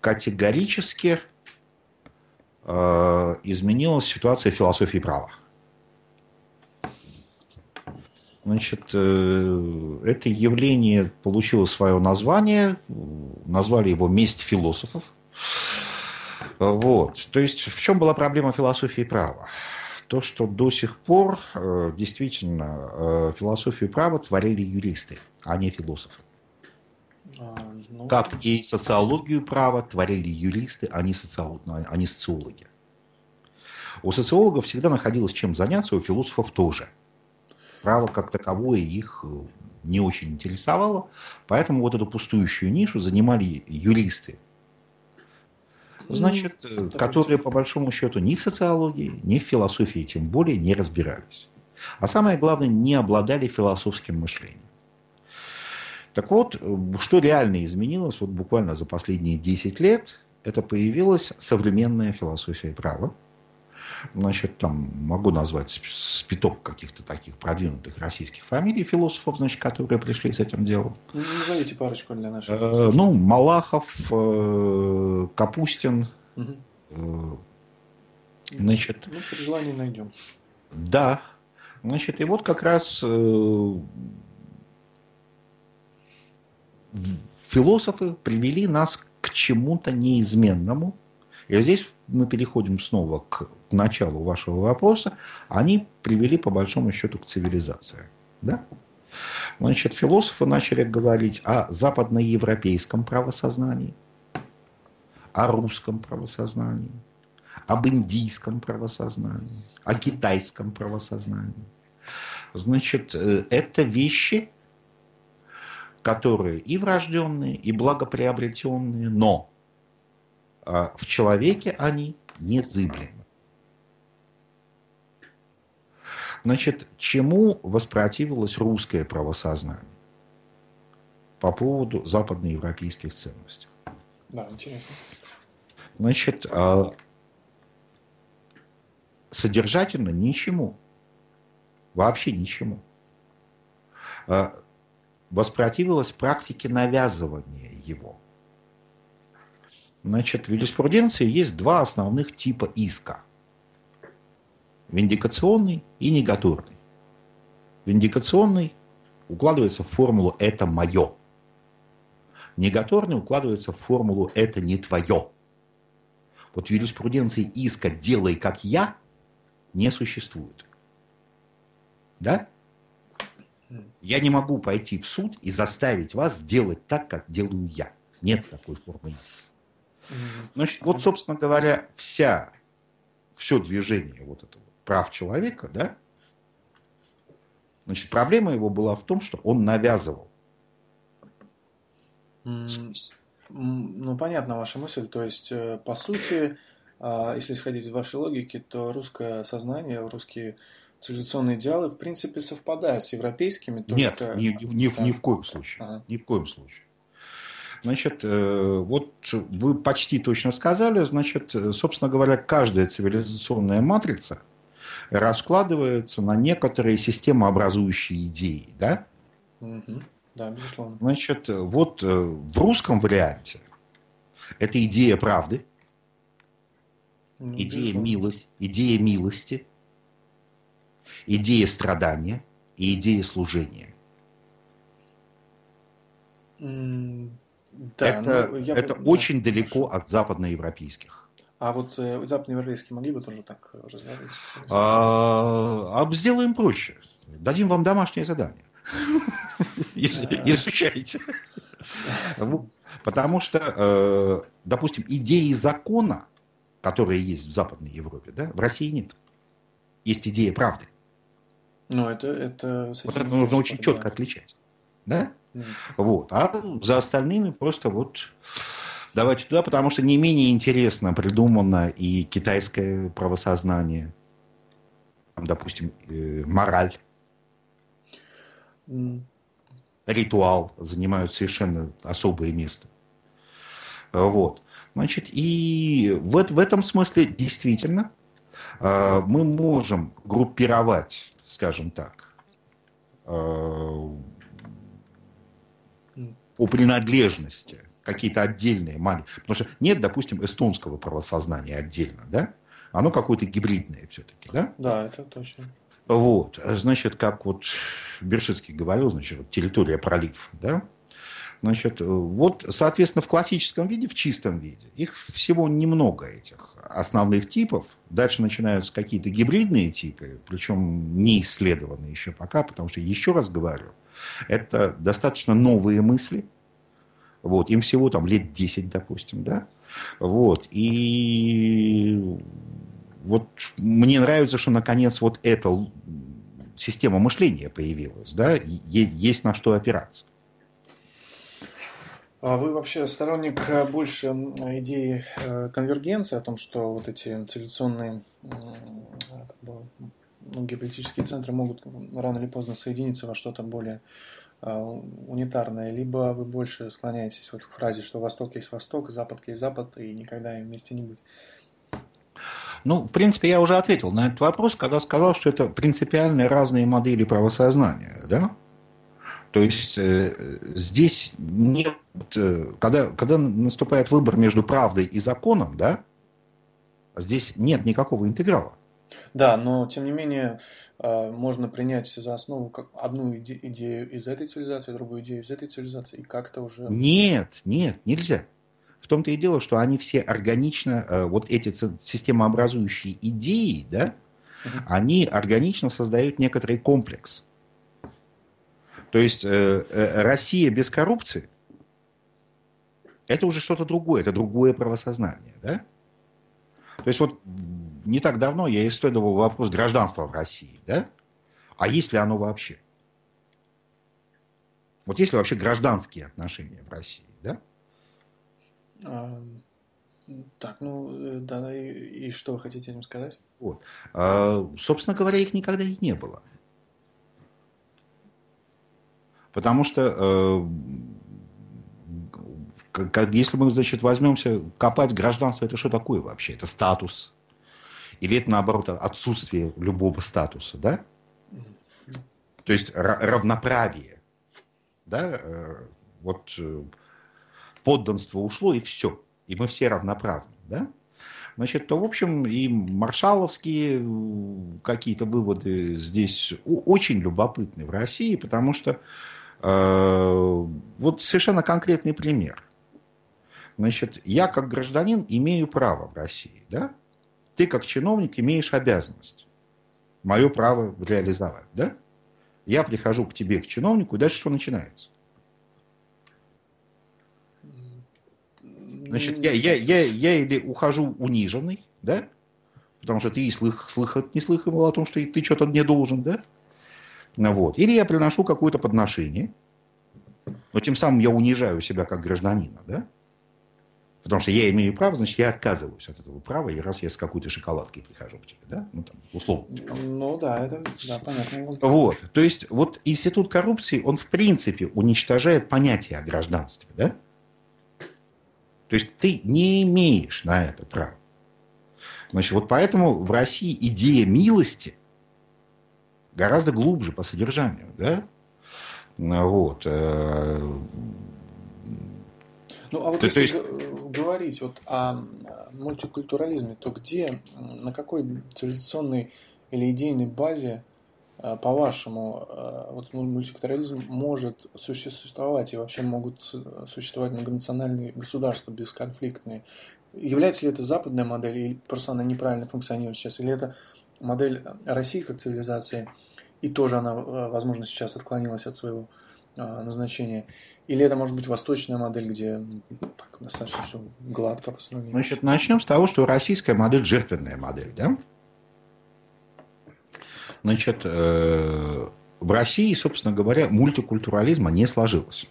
категорически э, изменилась ситуация философии права. Значит, это явление получило свое название, назвали его «Месть философов». Вот. То есть в чем была проблема философии права? То, что до сих пор э, действительно э, философию права творили юристы, а не философы. А, ну... Как и социологию права творили юристы, а не, социолог, а не социологи. У социологов всегда находилось чем заняться, у философов тоже. Право как таковое их э, не очень интересовало, поэтому вот эту пустующую нишу занимали юристы, значит, ну, которые по большому счету ни в социологии, ни в философии тем более не разбирались. А самое главное, не обладали философским мышлением. Так вот, что реально изменилось вот буквально за последние 10 лет, это появилась современная философия права, Значит, там могу назвать спиток каких-то таких продвинутых российских фамилий философов, значит, которые пришли с этим делом. Ну, назовите парочку для наших. Э, ну, Малахов, э, Капустин. Угу. Значит, ну, при желании найдем. Да. Значит, и вот как раз философы привели нас к чему-то неизменному. И здесь мы переходим снова к началу вашего вопроса, они привели по большому счету к цивилизации. Да? Значит, философы начали говорить о западноевропейском правосознании, о русском правосознании, об индийском правосознании, о китайском правосознании. Значит, э, это вещи, которые и врожденные, и благоприобретенные, но а, в человеке они незыблемы. Значит, чему воспротивилось русское правосознание по поводу западноевропейских ценностей? Да, интересно. Значит, а, содержательно ничему. Вообще ничему. А, воспротивилось практике навязывания его. Значит, в юриспруденции есть два основных типа иска – виндикационный и негаторный. Виндикационный укладывается в формулу «это мое». Негаторный укладывается в формулу «это не твое». Вот юриспруденции иска «делай как я» не существует. Да? Я не могу пойти в суд и заставить вас сделать так, как делаю я. Нет такой формы иска. Значит, вот, собственно говоря, вся, все движение вот этого прав человека, да, значит, проблема его была в том, что он навязывал. Ну, понятна ваша мысль. То есть, э, по сути, а, если исходить из вашей логики, то русское сознание, русские цивилизационные идеалы, в принципе, совпадают с европейскими. Только... Нет, ни, ни, ни, ни в коем случае. Ага. Ни в коем случае. Значит, э, вот вы почти точно сказали, значит, э, собственно говоря, каждая цивилизационная матрица раскладывается на некоторые системообразующие идеи, да? Угу. Да, безусловно. Значит, вот э, в русском варианте это идея правды, ну, идея, милость, идея милости, идея страдания и идея служения. да, это ну, я... это очень да, далеко от западноевропейских. А вот э, западноевропейские могли бы тоже так разговаривать? А, а сделаем проще. Дадим вам домашнее задание. (laughs) Изучайте. Потому что, э, допустим, идеи закона, которые есть в Западной Европе, да, в России нет. Есть идея правды. Ну, это... это вот это нужно очень четко отличать. Да? Вот. А за остальными просто вот Давайте туда, потому что не менее интересно придумано и китайское правосознание, там, допустим, э, мораль, mm. ритуал занимают совершенно особое место. Вот. Значит, и в, в этом смысле действительно э, мы можем группировать, скажем так, э, по принадлежности какие-то отдельные маленькие. Потому что нет, допустим, эстонского правосознания отдельно, да? Оно какое-то гибридное все-таки, да? Да, это точно. Вот, значит, как вот Бершицкий говорил, значит, вот территория пролив, да? Значит, вот, соответственно, в классическом виде, в чистом виде, их всего немного, этих основных типов. Дальше начинаются какие-то гибридные типы, причем не исследованные еще пока, потому что, еще раз говорю, это достаточно новые мысли. Вот, им всего там лет 10, допустим, да? Вот, и вот мне нравится, что наконец вот эта система мышления появилась, да, есть на что опираться. А вы вообще сторонник э, больше идеи э, конвергенции, о том, что вот эти цивилизационные как бы, многие политические центры могут рано или поздно соединиться во что-то более а, унитарное, либо вы больше склоняетесь вот к фразе, что Восток есть Восток, Запад есть Запад, и никогда вместе не быть? Ну, в принципе, я уже ответил на этот вопрос, когда сказал, что это принципиально разные модели правосознания, да? То есть э, здесь нет, э, когда, когда наступает выбор между правдой и законом, да, здесь нет никакого интеграла. Да, но тем не менее э, можно принять за основу одну иде- идею из этой цивилизации, другую идею из этой цивилизации, и как-то уже... Нет, нет, нельзя. В том-то и дело, что они все органично, э, вот эти системообразующие идеи, да, угу. они органично создают некоторый комплекс. То есть э, э, Россия без коррупции это уже что-то другое, это другое правосознание, да? То есть вот не так давно я исследовал вопрос гражданства в России, да? А есть ли оно вообще? Вот есть ли вообще гражданские отношения в России, да? А, так, ну, э, да, и, и что вы хотите этим сказать? Вот. А, собственно говоря, их никогда и не было. Потому что э, если мы, значит, возьмемся копать гражданство, это что такое вообще? Это статус? Или это, наоборот, отсутствие любого статуса, да? То есть равноправие, да? Э, вот э, подданство ушло, и все. И мы все равноправны, да? Значит, то, в общем, и маршаловские э, какие-то выводы здесь очень любопытны в России, потому что Э, вот совершенно конкретный пример. Значит, я как гражданин имею право в России, да? Ты как чиновник имеешь обязанность мое право реализовать, да? Я прихожу к тебе, к чиновнику, и дальше что начинается? Значит, я, я, я, я или ухожу униженный, да? Потому что ты и слых, слыхать не слыхал о том, что ты что-то не должен, да? Ну Вот. Или я приношу какое-то подношение, но тем самым я унижаю себя как гражданина, да? Потому что я имею право, значит, я отказываюсь от этого права, и раз я с какой-то шоколадкой прихожу к тебе, да? Ну, там, условно. Ну, да, это, да, понятно. Вот, то есть, вот институт коррупции, он, в принципе, уничтожает понятие о гражданстве, да? То есть, ты не имеешь на это права. Значит, вот поэтому в России идея милости гораздо глубже по содержанию, да? Вот. Э, ну, а вот то, если есть... говорить вот о мультикультурализме, то где, на какой цивилизационной или идейной базе, э, по-вашему, э, вот мультикультурализм может существовать и вообще могут существовать многонациональные государства бесконфликтные? Является ли это западная модель, или просто она неправильно функционирует сейчас, или это модель России как цивилизации – и тоже она, э, возможно, сейчас отклонилась от своего а, назначения. Или это может быть восточная модель, где ну, так, достаточно все гладко по сравнению. Значит, начнем с того, что российская модель жертвенная модель, да? Значит, э, в России, собственно говоря, мультикультурализма не сложилось.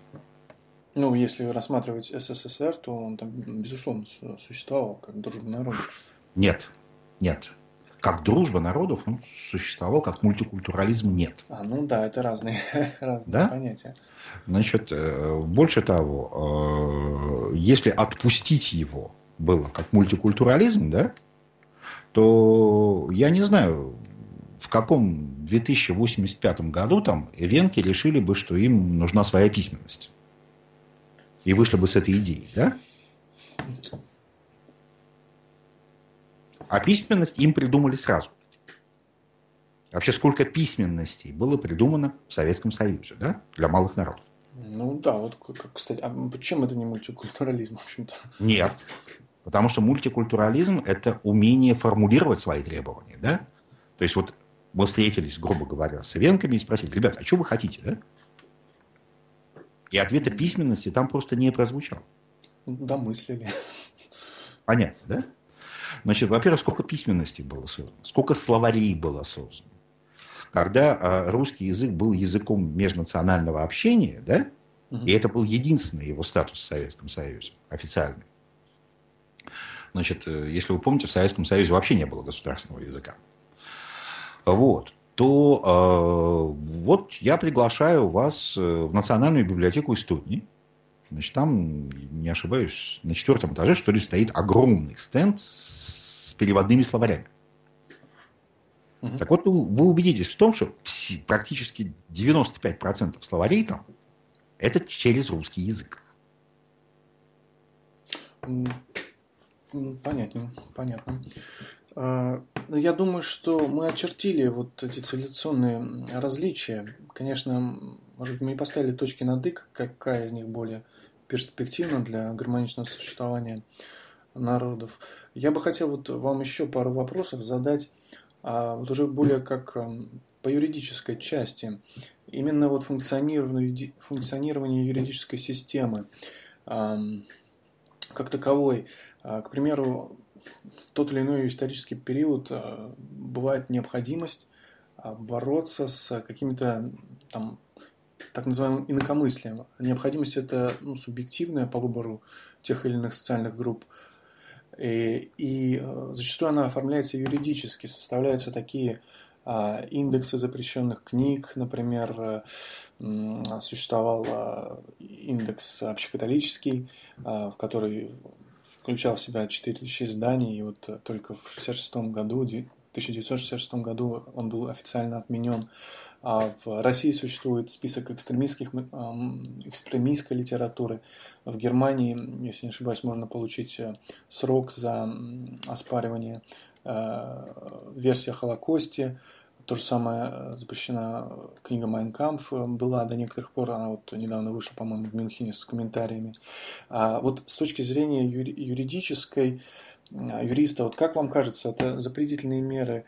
Ну, если рассматривать СССР, то он там, безусловно, существовал как дружба народов. Нет, нет. Как дружба народов он существовал, как мультикультурализм нет. А, ну да, это разные, (laughs) разные да? понятия. Значит, э, больше того, э, если отпустить его было как мультикультурализм, да, то я не знаю, в каком 2085 году там венки решили бы, что им нужна своя письменность. И вышли бы с этой идеей, да? А письменность им придумали сразу. Вообще, сколько письменностей было придумано в Советском Союзе, да, для малых народов? Ну да, вот, как, кстати, а почему это не мультикультурализм, в общем-то? Нет, потому что мультикультурализм – это умение формулировать свои требования, да? То есть вот мы встретились, грубо говоря, с венками и спросили, ребят, а что вы хотите, да? И ответа письменности там просто не прозвучал. Домыслили. Понятно, да? Значит, во-первых, сколько письменностей было создано, сколько словарей было создано. Когда а, русский язык был языком межнационального общения, да, угу. и это был единственный его статус в Советском Союзе, официальный. Значит, э, если вы помните, в Советском Союзе вообще не было государственного языка вот, то э, вот я приглашаю вас э, в Национальную библиотеку истории. Значит, там, не ошибаюсь, на четвертом этаже, что ли, стоит огромный стенд с переводными словарями. Угу. Так вот, вы убедитесь в том, что практически 95% словарей там это через русский язык. Понятно, понятно. А, ну, я думаю, что мы очертили вот эти цивилизационные различия. Конечно, может быть, мы не поставили точки над «и», какая из них более перспективна для гармоничного существования народов. Я бы хотел вот вам еще пару вопросов задать, а, вот уже более как по юридической части. Именно вот функционирование, функционирование юридической системы как таковой. А, к примеру, в тот или иной исторический период э, бывает необходимость бороться с какими-то там так называемым инакомыслием. Необходимость это ну, субъективная по выбору тех или иных социальных групп. И, и э, зачастую она оформляется юридически, составляются такие индексы запрещенных книг, например, существовал индекс общекатолический, в который включал в себя 4000 изданий, и вот э, только в 66 году, 1966 году он был официально отменен. А в России существует список экстремистских, экстремистской литературы. В Германии, если не ошибаюсь, можно получить э, срок за оспаривание э, версии о Холокосте. То же самое э, запрещена книга «Майнкамф» была до некоторых пор, она вот недавно вышла, по-моему, в Мюнхене с комментариями. А вот с точки зрения юридической, юриста, вот как вам кажется, это запретительные меры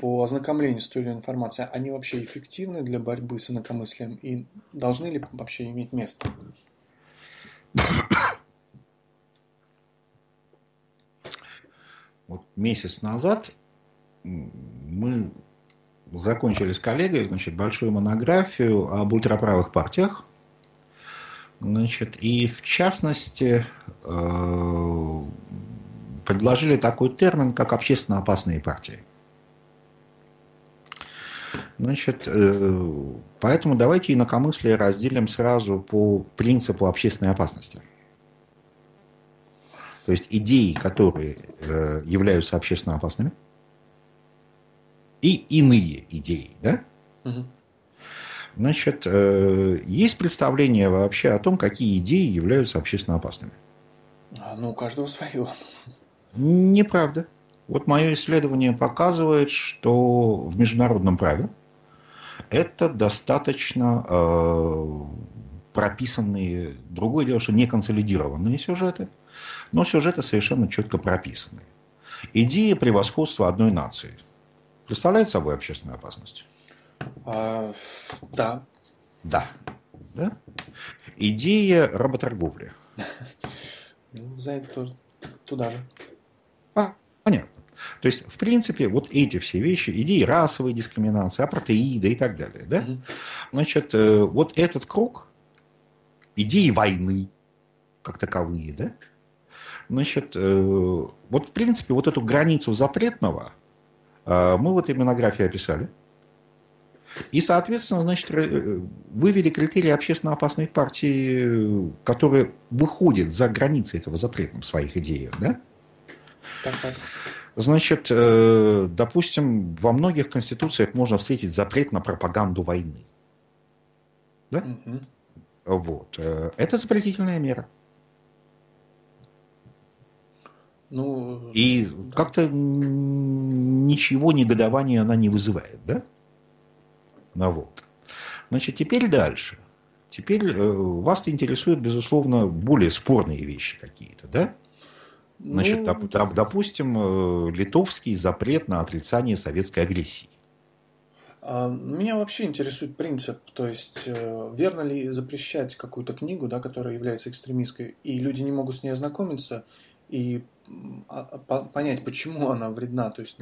по ознакомлению с той или иной информацией, они вообще эффективны для борьбы с инакомыслием и должны ли вообще иметь место? Вот месяц назад мы закончили с коллегой значит, большую монографию об ультраправых партиях. Значит, и в частности э, предложили такой термин, как общественно опасные партии. Значит, э, поэтому давайте инакомыслие разделим сразу по принципу общественной опасности. То есть идеи, которые э, являются общественно опасными – и иные идеи, да? Угу. Значит, э, есть представление вообще о том, какие идеи являются общественно опасными? А, ну, у каждого свое. Неправда. Вот мое исследование показывает, что в международном праве это достаточно э, прописанные, другое дело, что не консолидированные сюжеты, но сюжеты совершенно четко прописаны. Идея превосходства одной нации – представляет собой общественную опасность? А, да. Да. да. Идея работорговли. (laughs) Ну, за это тоже туда же. А, понятно. То есть, в принципе, вот эти все вещи, идеи расовой дискриминации, апартеида и так далее, да? Значит, э, вот этот круг идеи войны как таковые, да? Значит, э, вот в принципе вот эту границу запретного э, мы в этой монографии описали. И, соответственно, значит, вывели критерии общественно опасной партии, которые выходят за границы этого запретного в своих идеях, да? Так, так. Значит, э, допустим, во многих конституциях можно встретить запрет на пропаганду войны. Да? Угу. Вот. Э, это запретительная мера. Ну, и да. как-то ничего негодования она не вызывает, да? Ну вот. Значит, теперь дальше. Теперь э, вас интересуют, безусловно, более спорные вещи какие-то, да? Значит, ну... доп, допустим, э, литовский запрет на отрицание советской агрессии. А, меня вообще интересует принцип, то есть э, верно ли запрещать какую-то книгу, да, которая является экстремистской, и люди не могут с ней ознакомиться и а, понять, почему она вредна, то есть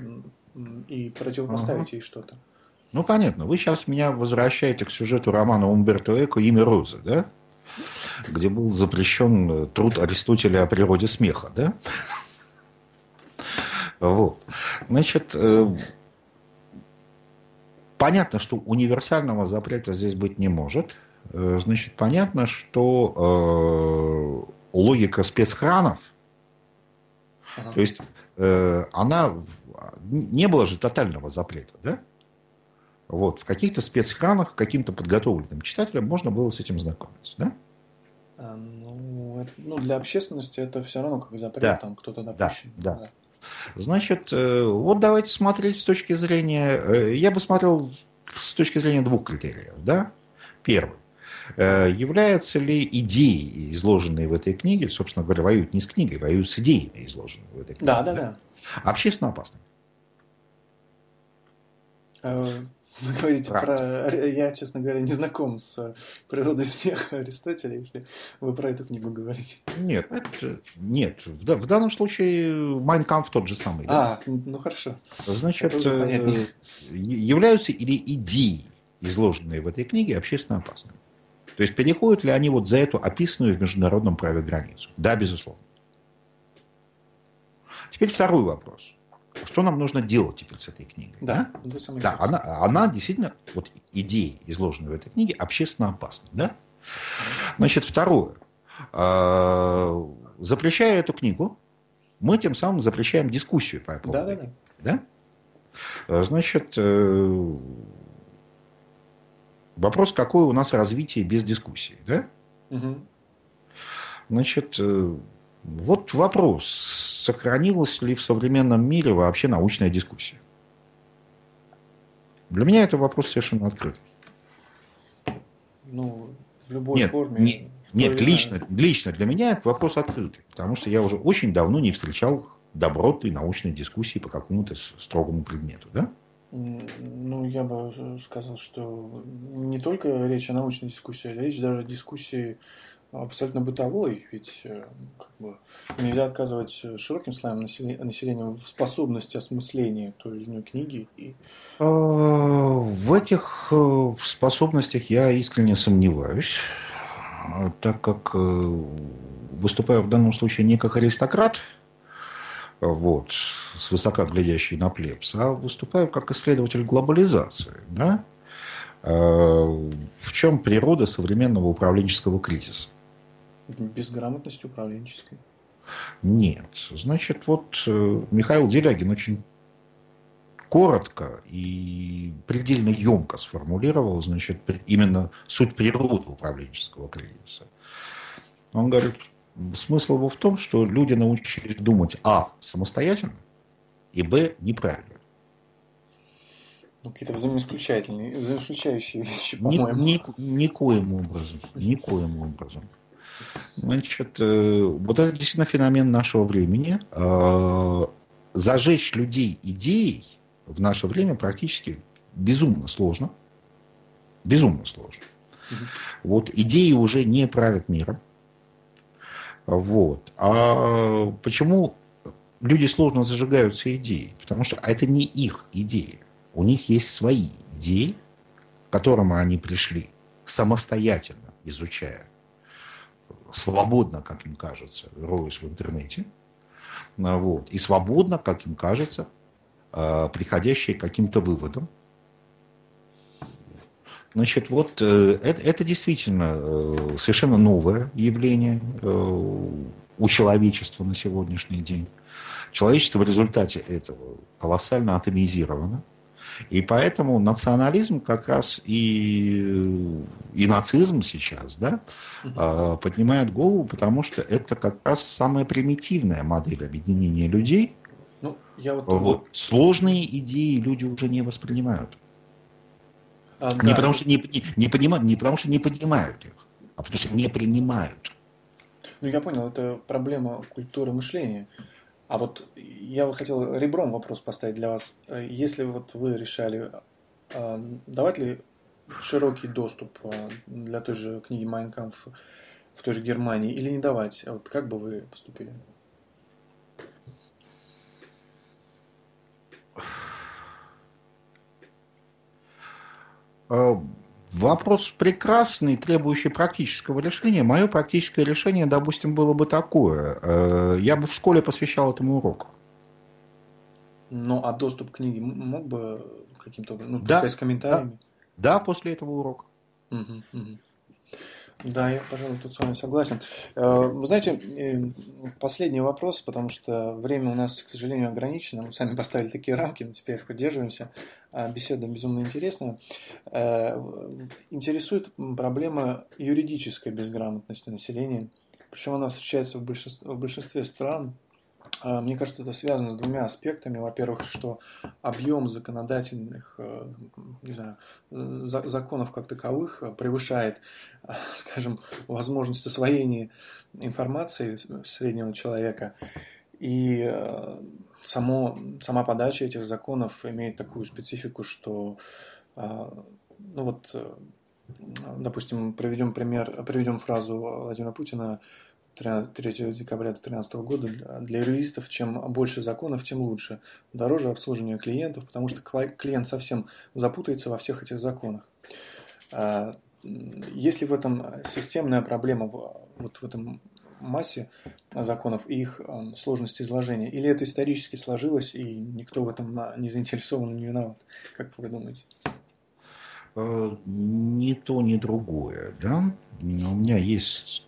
и противопоставить ага. ей что-то. Ну, понятно. Вы сейчас меня возвращаете к сюжету романа Умберто Эко «Имя Розы», да? Где был запрещен э, труд Аристотеля о природе смеха, да? Вот. Значит, э, понятно, что универсального запрета здесь быть не может. Э, значит, понятно, что логика спецхранов, ага. то есть она не было же тотального запрета, да? Вот, в каких-то спецхранах каким-то подготовленным читателям можно было с этим знакомиться, да? А, ну, это, ну, для общественности это все равно как запрет, да. там кто-то допущен. Да, да. да. Значит, э, вот давайте смотреть с точки зрения... Э, я бы смотрел с точки зрения двух критериев, да? Первый. Э, являются ли идеи, изложенные в этой книге, собственно говоря, воюют не с книгой, воюют с идеями, изложенными в этой книге. Да, да, да. да. Общественно опасными. Вы говорите про... Я, честно говоря, не знаком с природой смеха Аристотеля, если вы про эту книгу говорите. Нет, нет. В, в данном случае Майнкамп тот же самый. Да? А, ну хорошо. Значит, э, являются или идеи, изложенные в этой книге, общественно опасными? То есть переходят ли они вот за эту описанную в международном праве границу? Да, безусловно. Теперь второй вопрос. Что нам нужно делать теперь с этой книгой? Да, да, да она, она действительно, вот идеи, изложенные в этой книге, общественно опасны. Да? Значит, второе. А, запрещая эту книгу, мы тем самым запрещаем дискуссию по поводу да, да, да. да? Значит, э, вопрос, какое у нас развитие без дискуссии, да? Угу. Значит, э, вот вопрос сохранилась ли в современном мире вообще научная дискуссия? Для меня это вопрос совершенно открытый. Ну, в любой нет, форме. Не, нет, лично, лично для меня это вопрос открытый, потому что я уже очень давно не встречал добротной научной дискуссии по какому-то строгому предмету, да? Ну, я бы сказал, что не только речь о научной дискуссии, а речь даже о дискуссии абсолютно бытовой, ведь э, как бы, нельзя отказывать широким слоям населения в способности осмысления той или иной книги. И... А, в этих э, способностях я искренне сомневаюсь, так как э, выступаю в данном случае не как аристократ, вот, с высока глядящий на плебс, а выступаю как исследователь глобализации, да? В чем природа современного управленческого кризиса? Безграмотности управленческой? Нет. Значит, вот э, Михаил Делягин очень коротко и предельно емко сформулировал, значит, именно суть природы управленческого кризиса. Он говорит, смысл его в том, что люди научились думать, а, самостоятельно, и, б, неправильно. Ну, какие-то взаимоисключательные, взаимоисключающие вещи, по-моему. Ни, ни, никоим образом, никоим образом. Значит, э, вот это действительно феномен нашего времени. Э, зажечь людей идеей в наше время практически безумно сложно. Безумно сложно. Вот идеи уже не правят миром. Вот. А почему люди сложно зажигаются идеей? Потому что это не их идеи. У них есть свои идеи, к которым они пришли самостоятельно, изучая свободно, как им кажется, роясь в интернете, вот, и свободно, как им кажется, приходящие к каким-то выводам. Значит, вот это, это действительно совершенно новое явление у человечества на сегодняшний день. Человечество в результате этого колоссально атомизировано. И поэтому национализм как раз и, и нацизм сейчас да, а, поднимает голову, потому что это как раз самая примитивная модель объединения людей. Ну, я вот... Вот. Сложные идеи люди уже не воспринимают. А, не, да. потому что не, не, не, понимают, не потому что не понимают их, а потому что не принимают. Ну, я понял, это проблема культуры мышления. А вот я хотел ребром вопрос поставить для вас. Если вот вы решали, а, давать ли широкий доступ а, для той же книги Майнкамф в той же Германии или не давать, вот как бы вы поступили? Uh... Вопрос прекрасный, требующий практического решения. Мое практическое решение, допустим, было бы такое. Э, я бы в школе посвящал этому уроку. Ну, а доступ к книге мог бы каким-то образом, ну, да, с комментариями? Да, да, после этого урока. Угу, угу. Да, я, пожалуй, тут с вами согласен. Э, вы знаете, э, последний вопрос, потому что время у нас, к сожалению, ограничено. Мы сами поставили такие рамки, но теперь поддерживаемся. А беседа безумно интересная. Э, интересует проблема юридической безграмотности населения. Причем она встречается в большинстве, в большинстве стран, мне кажется, это связано с двумя аспектами. Во-первых, что объем законодательных э, не знаю, законов как таковых превышает, (laughs) скажем, возможность освоения информации среднего человека. И э, само, сама подача этих законов имеет такую специфику, что э, ну вот, допустим, приведем пример, приведем фразу Владимира Путина 3 декабря 2013 года для юристов, чем больше законов, тем лучше. Дороже обслуживание клиентов, потому что клиент совсем запутается во всех этих законах. А, есть ли в этом системная проблема вот в этом массе законов и их сложности изложения? Или это исторически сложилось, и никто в этом не заинтересован, не виноват? Как вы думаете? Э, ни то, ни другое, да? У меня есть,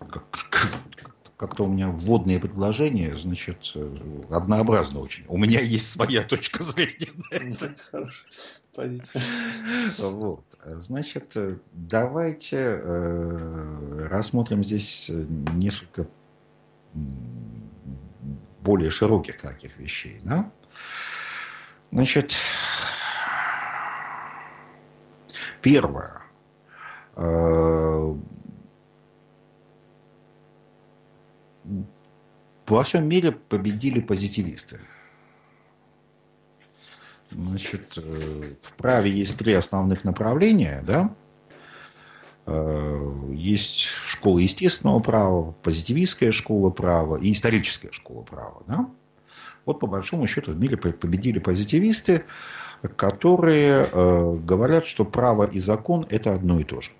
как-то у меня вводные предложения, значит, однообразно очень. У меня есть своя точка зрения на это. Хорошая позиция. Вот. Значит, давайте э, рассмотрим здесь несколько более широких таких вещей. Да? Значит, первое. Э, во всем мире победили позитивисты. Значит, э, в праве есть три основных направления, да? Э, есть школа естественного права, позитивистская школа права и историческая школа права, да? Вот по большому счету в мире победили позитивисты, которые э, говорят, что право и закон – это одно и то же.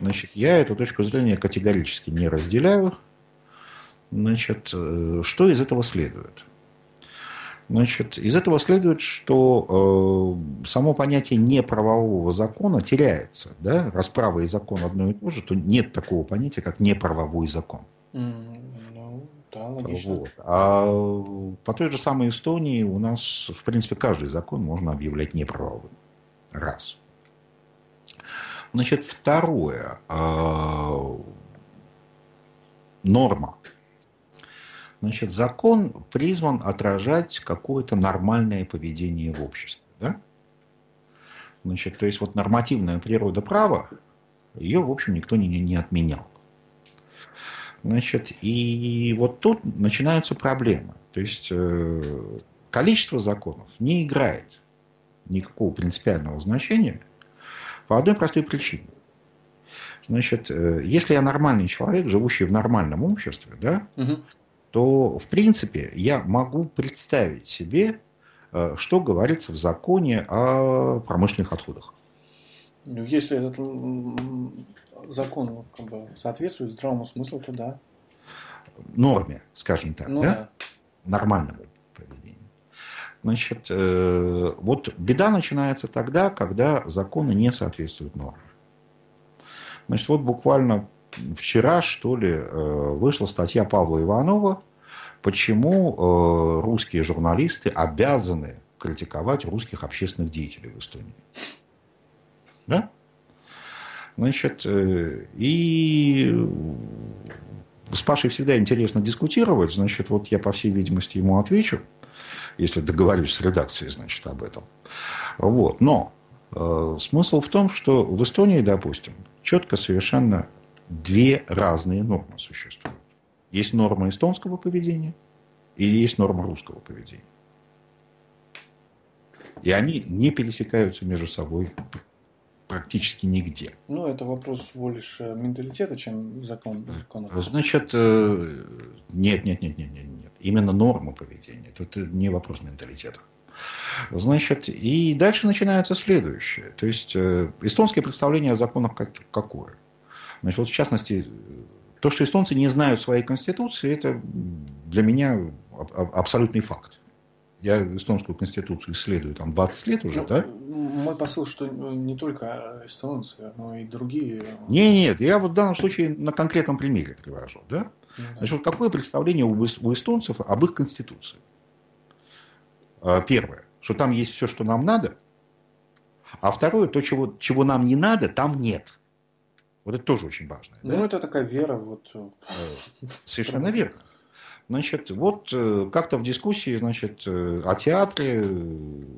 Значит, я эту точку зрения категорически не разделяю. Значит, э, что из этого следует? Значит, из этого следует, что э, само понятие неправового закона теряется. Да? Раз право и закон одно и то же, то нет такого понятия, как неправовой закон. ну, да, логично. Вот. А по той же самой Эстонии у нас, в принципе, каждый закон можно объявлять неправовым. Раз. Значит, второе. Э, норма. Значит, закон призван отражать какое-то нормальное поведение в обществе. Да? Значит, то есть вот нормативная природа права, ее, в общем, никто не, не отменял. Значит, и вот тут начинаются проблемы. То есть э, количество законов не играет никакого принципиального значения по одной простой причине. Значит, э, если я нормальный человек, живущий в нормальном обществе, да, угу то, в принципе, я могу представить себе, э, что говорится в законе о промышленных отходах. Ну, если этот закон как бы, соответствует здравому смыслу, то да. Норме, скажем так, ну, да? да? Нормальному поведению. Значит, э, вот беда начинается тогда, когда законы не соответствуют нормам. Значит, вот буквально вчера, что ли, э, вышла статья Павла Иванова, почему э, русские журналисты обязаны критиковать русских общественных деятелей в Эстонии. Да? Значит, э, и с Пашей всегда интересно дискутировать, значит, вот я, по всей видимости, ему отвечу, если договорюсь с редакцией, значит, об этом. Вот. Но э, смысл в том, что в Эстонии, допустим, четко совершенно две разные нормы существуют. Есть норма эстонского поведения и есть норма русского поведения. И они не пересекаются между собой практически нигде. Ну, это вопрос э, менталитета, чем закон. Законов. Значит, э, нет, нет, нет, нет, нет, нет. Именно норма поведения. Тут не вопрос менталитета. Значит, и дальше начинается следующее. То есть, э, эстонское представление о законах как, какое? Значит, вот в частности, то, что эстонцы не знают своей конституции, это для меня абсолютный факт. Я эстонскую конституцию исследую там 20 лет уже, ну, да? Мой посыл, что не только эстонцы, но и другие. Не, нет, я вот в данном случае на конкретном примере привожу, да? Ну Значит, вот какое представление у эстонцев об их конституции? А, первое, что там есть все, что нам надо, а второе, то, чего, чего нам не надо, там нет. Вот это тоже очень важно. Ну, да? это такая вера. Вот. Э, совершенно верно. Значит, вот э, как-то в дискуссии, значит, э, о театре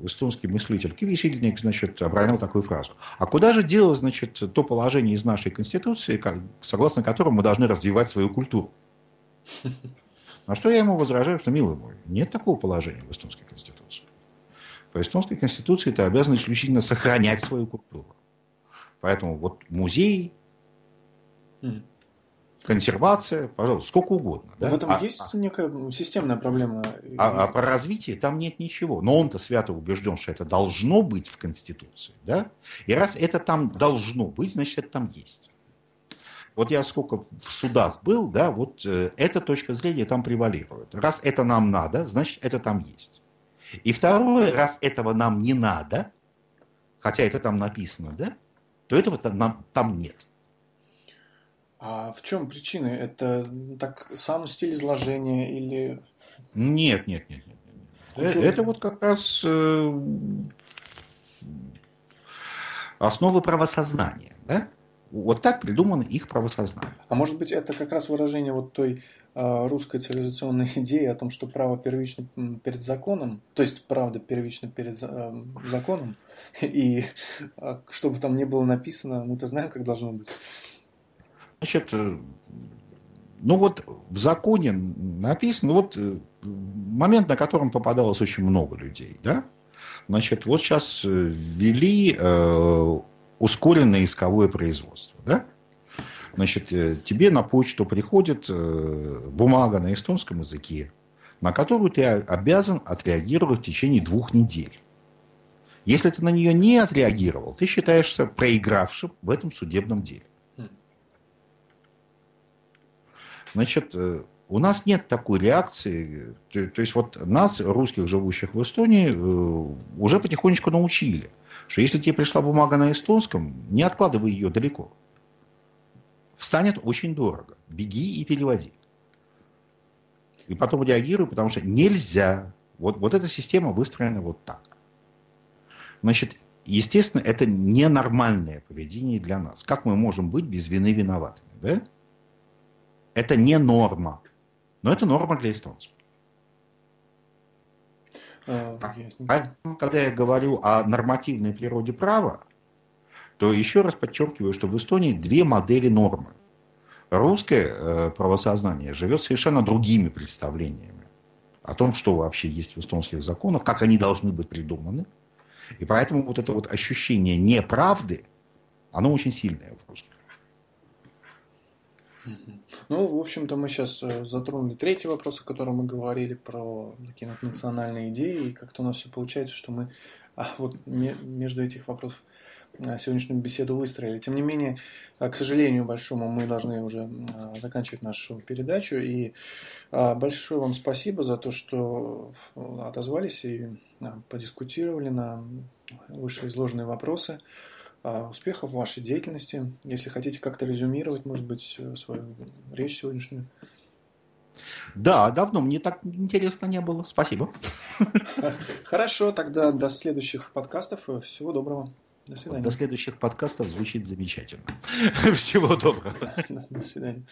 эстонский мыслитель Кивисильник, значит, обронил такую фразу. А куда же дело, значит, то положение из нашей Конституции, согласно которому мы должны развивать свою культуру? На что я ему возражаю, что, милый мой, нет такого положения в эстонской Конституции. По эстонской Конституции ты обязан исключительно сохранять свою культуру. Поэтому вот музей, консервация, пожалуйста, сколько угодно. Да? В этом а, есть а, некая системная проблема. А, а про развитие там нет ничего. Но он-то свято убежден, что это должно быть в Конституции. Да? И раз это там должно быть, значит, это там есть. Вот я сколько в судах был, да, вот э, эта точка зрения там превалирует. Раз это нам надо, значит, это там есть. И второе, раз этого нам не надо, хотя это там написано, да, то этого там, там нет. А в чем причины? Это так сам стиль изложения или... Нет, нет, нет. нет, нет. Это, это вот как раз э, основы правосознания. Да? Вот так придумано их правосознание. А может быть, это как раз выражение вот той э, русской цивилизационной (laughs) идеи о том, что право первично перед законом, то есть правда первично перед э, законом, (laughs) и э, что бы там ни было написано, мы-то знаем, как должно быть. Значит, э, ну вот в законе написано, вот э, момент, на котором попадалось очень много людей, да? Значит, вот сейчас э, ввели э, ускоренное исковое производство, да? Значит, тебе на почту приходит э, бумага на эстонском языке, на которую ты обязан отреагировать в течение двух недель. Если ты на нее не отреагировал, ты считаешься проигравшим в этом судебном деле. Значит, э, у нас нет такой реакции. То, то есть вот нас, русских, живущих в Эстонии, э, уже потихонечку научили, что если тебе пришла бумага на эстонском, не откладывай ее далеко. Встанет очень дорого. Беги и переводи. И потом реагируй, потому что нельзя. Вот, вот эта система выстроена вот так. Значит, естественно, это ненормальное поведение для нас. Как мы можем быть без вины виноватыми? Да? Это не норма. Но это норма для эстонцев. А, когда я говорю о нормативной природе права, то еще раз подчеркиваю, что в Эстонии две модели нормы. Русское э, правосознание живет совершенно другими представлениями о том, что вообще есть в эстонских законах, как они должны быть придуманы. И поэтому вот это вот ощущение неправды, оно очень сильное в русском. Ну, в общем-то, мы сейчас э, затронули третий вопрос, о котором мы говорили, про такие национальные идеи, и как-то у нас все получается, что мы (laughs) а, вот между этих вопросов э, сегодняшнюю беседу выстроили. Тем не менее, э, к сожалению большому, мы должны уже заканчивать нашу передачу. И большое вам спасибо за то, что отозвались и подискутировали на вышеизложенные вопросы. А, успехов в вашей деятельности. Если хотите как-то резюмировать, может быть, э, свою речь сегодняшнюю. Да, давно мне так интересно не было. Спасибо. (laughs) Хорошо, тогда до следующих подкастов. Всего доброго. До свидания. До следующих подкастов звучит замечательно. (laughs) Всего доброго. (laughs) До свидания.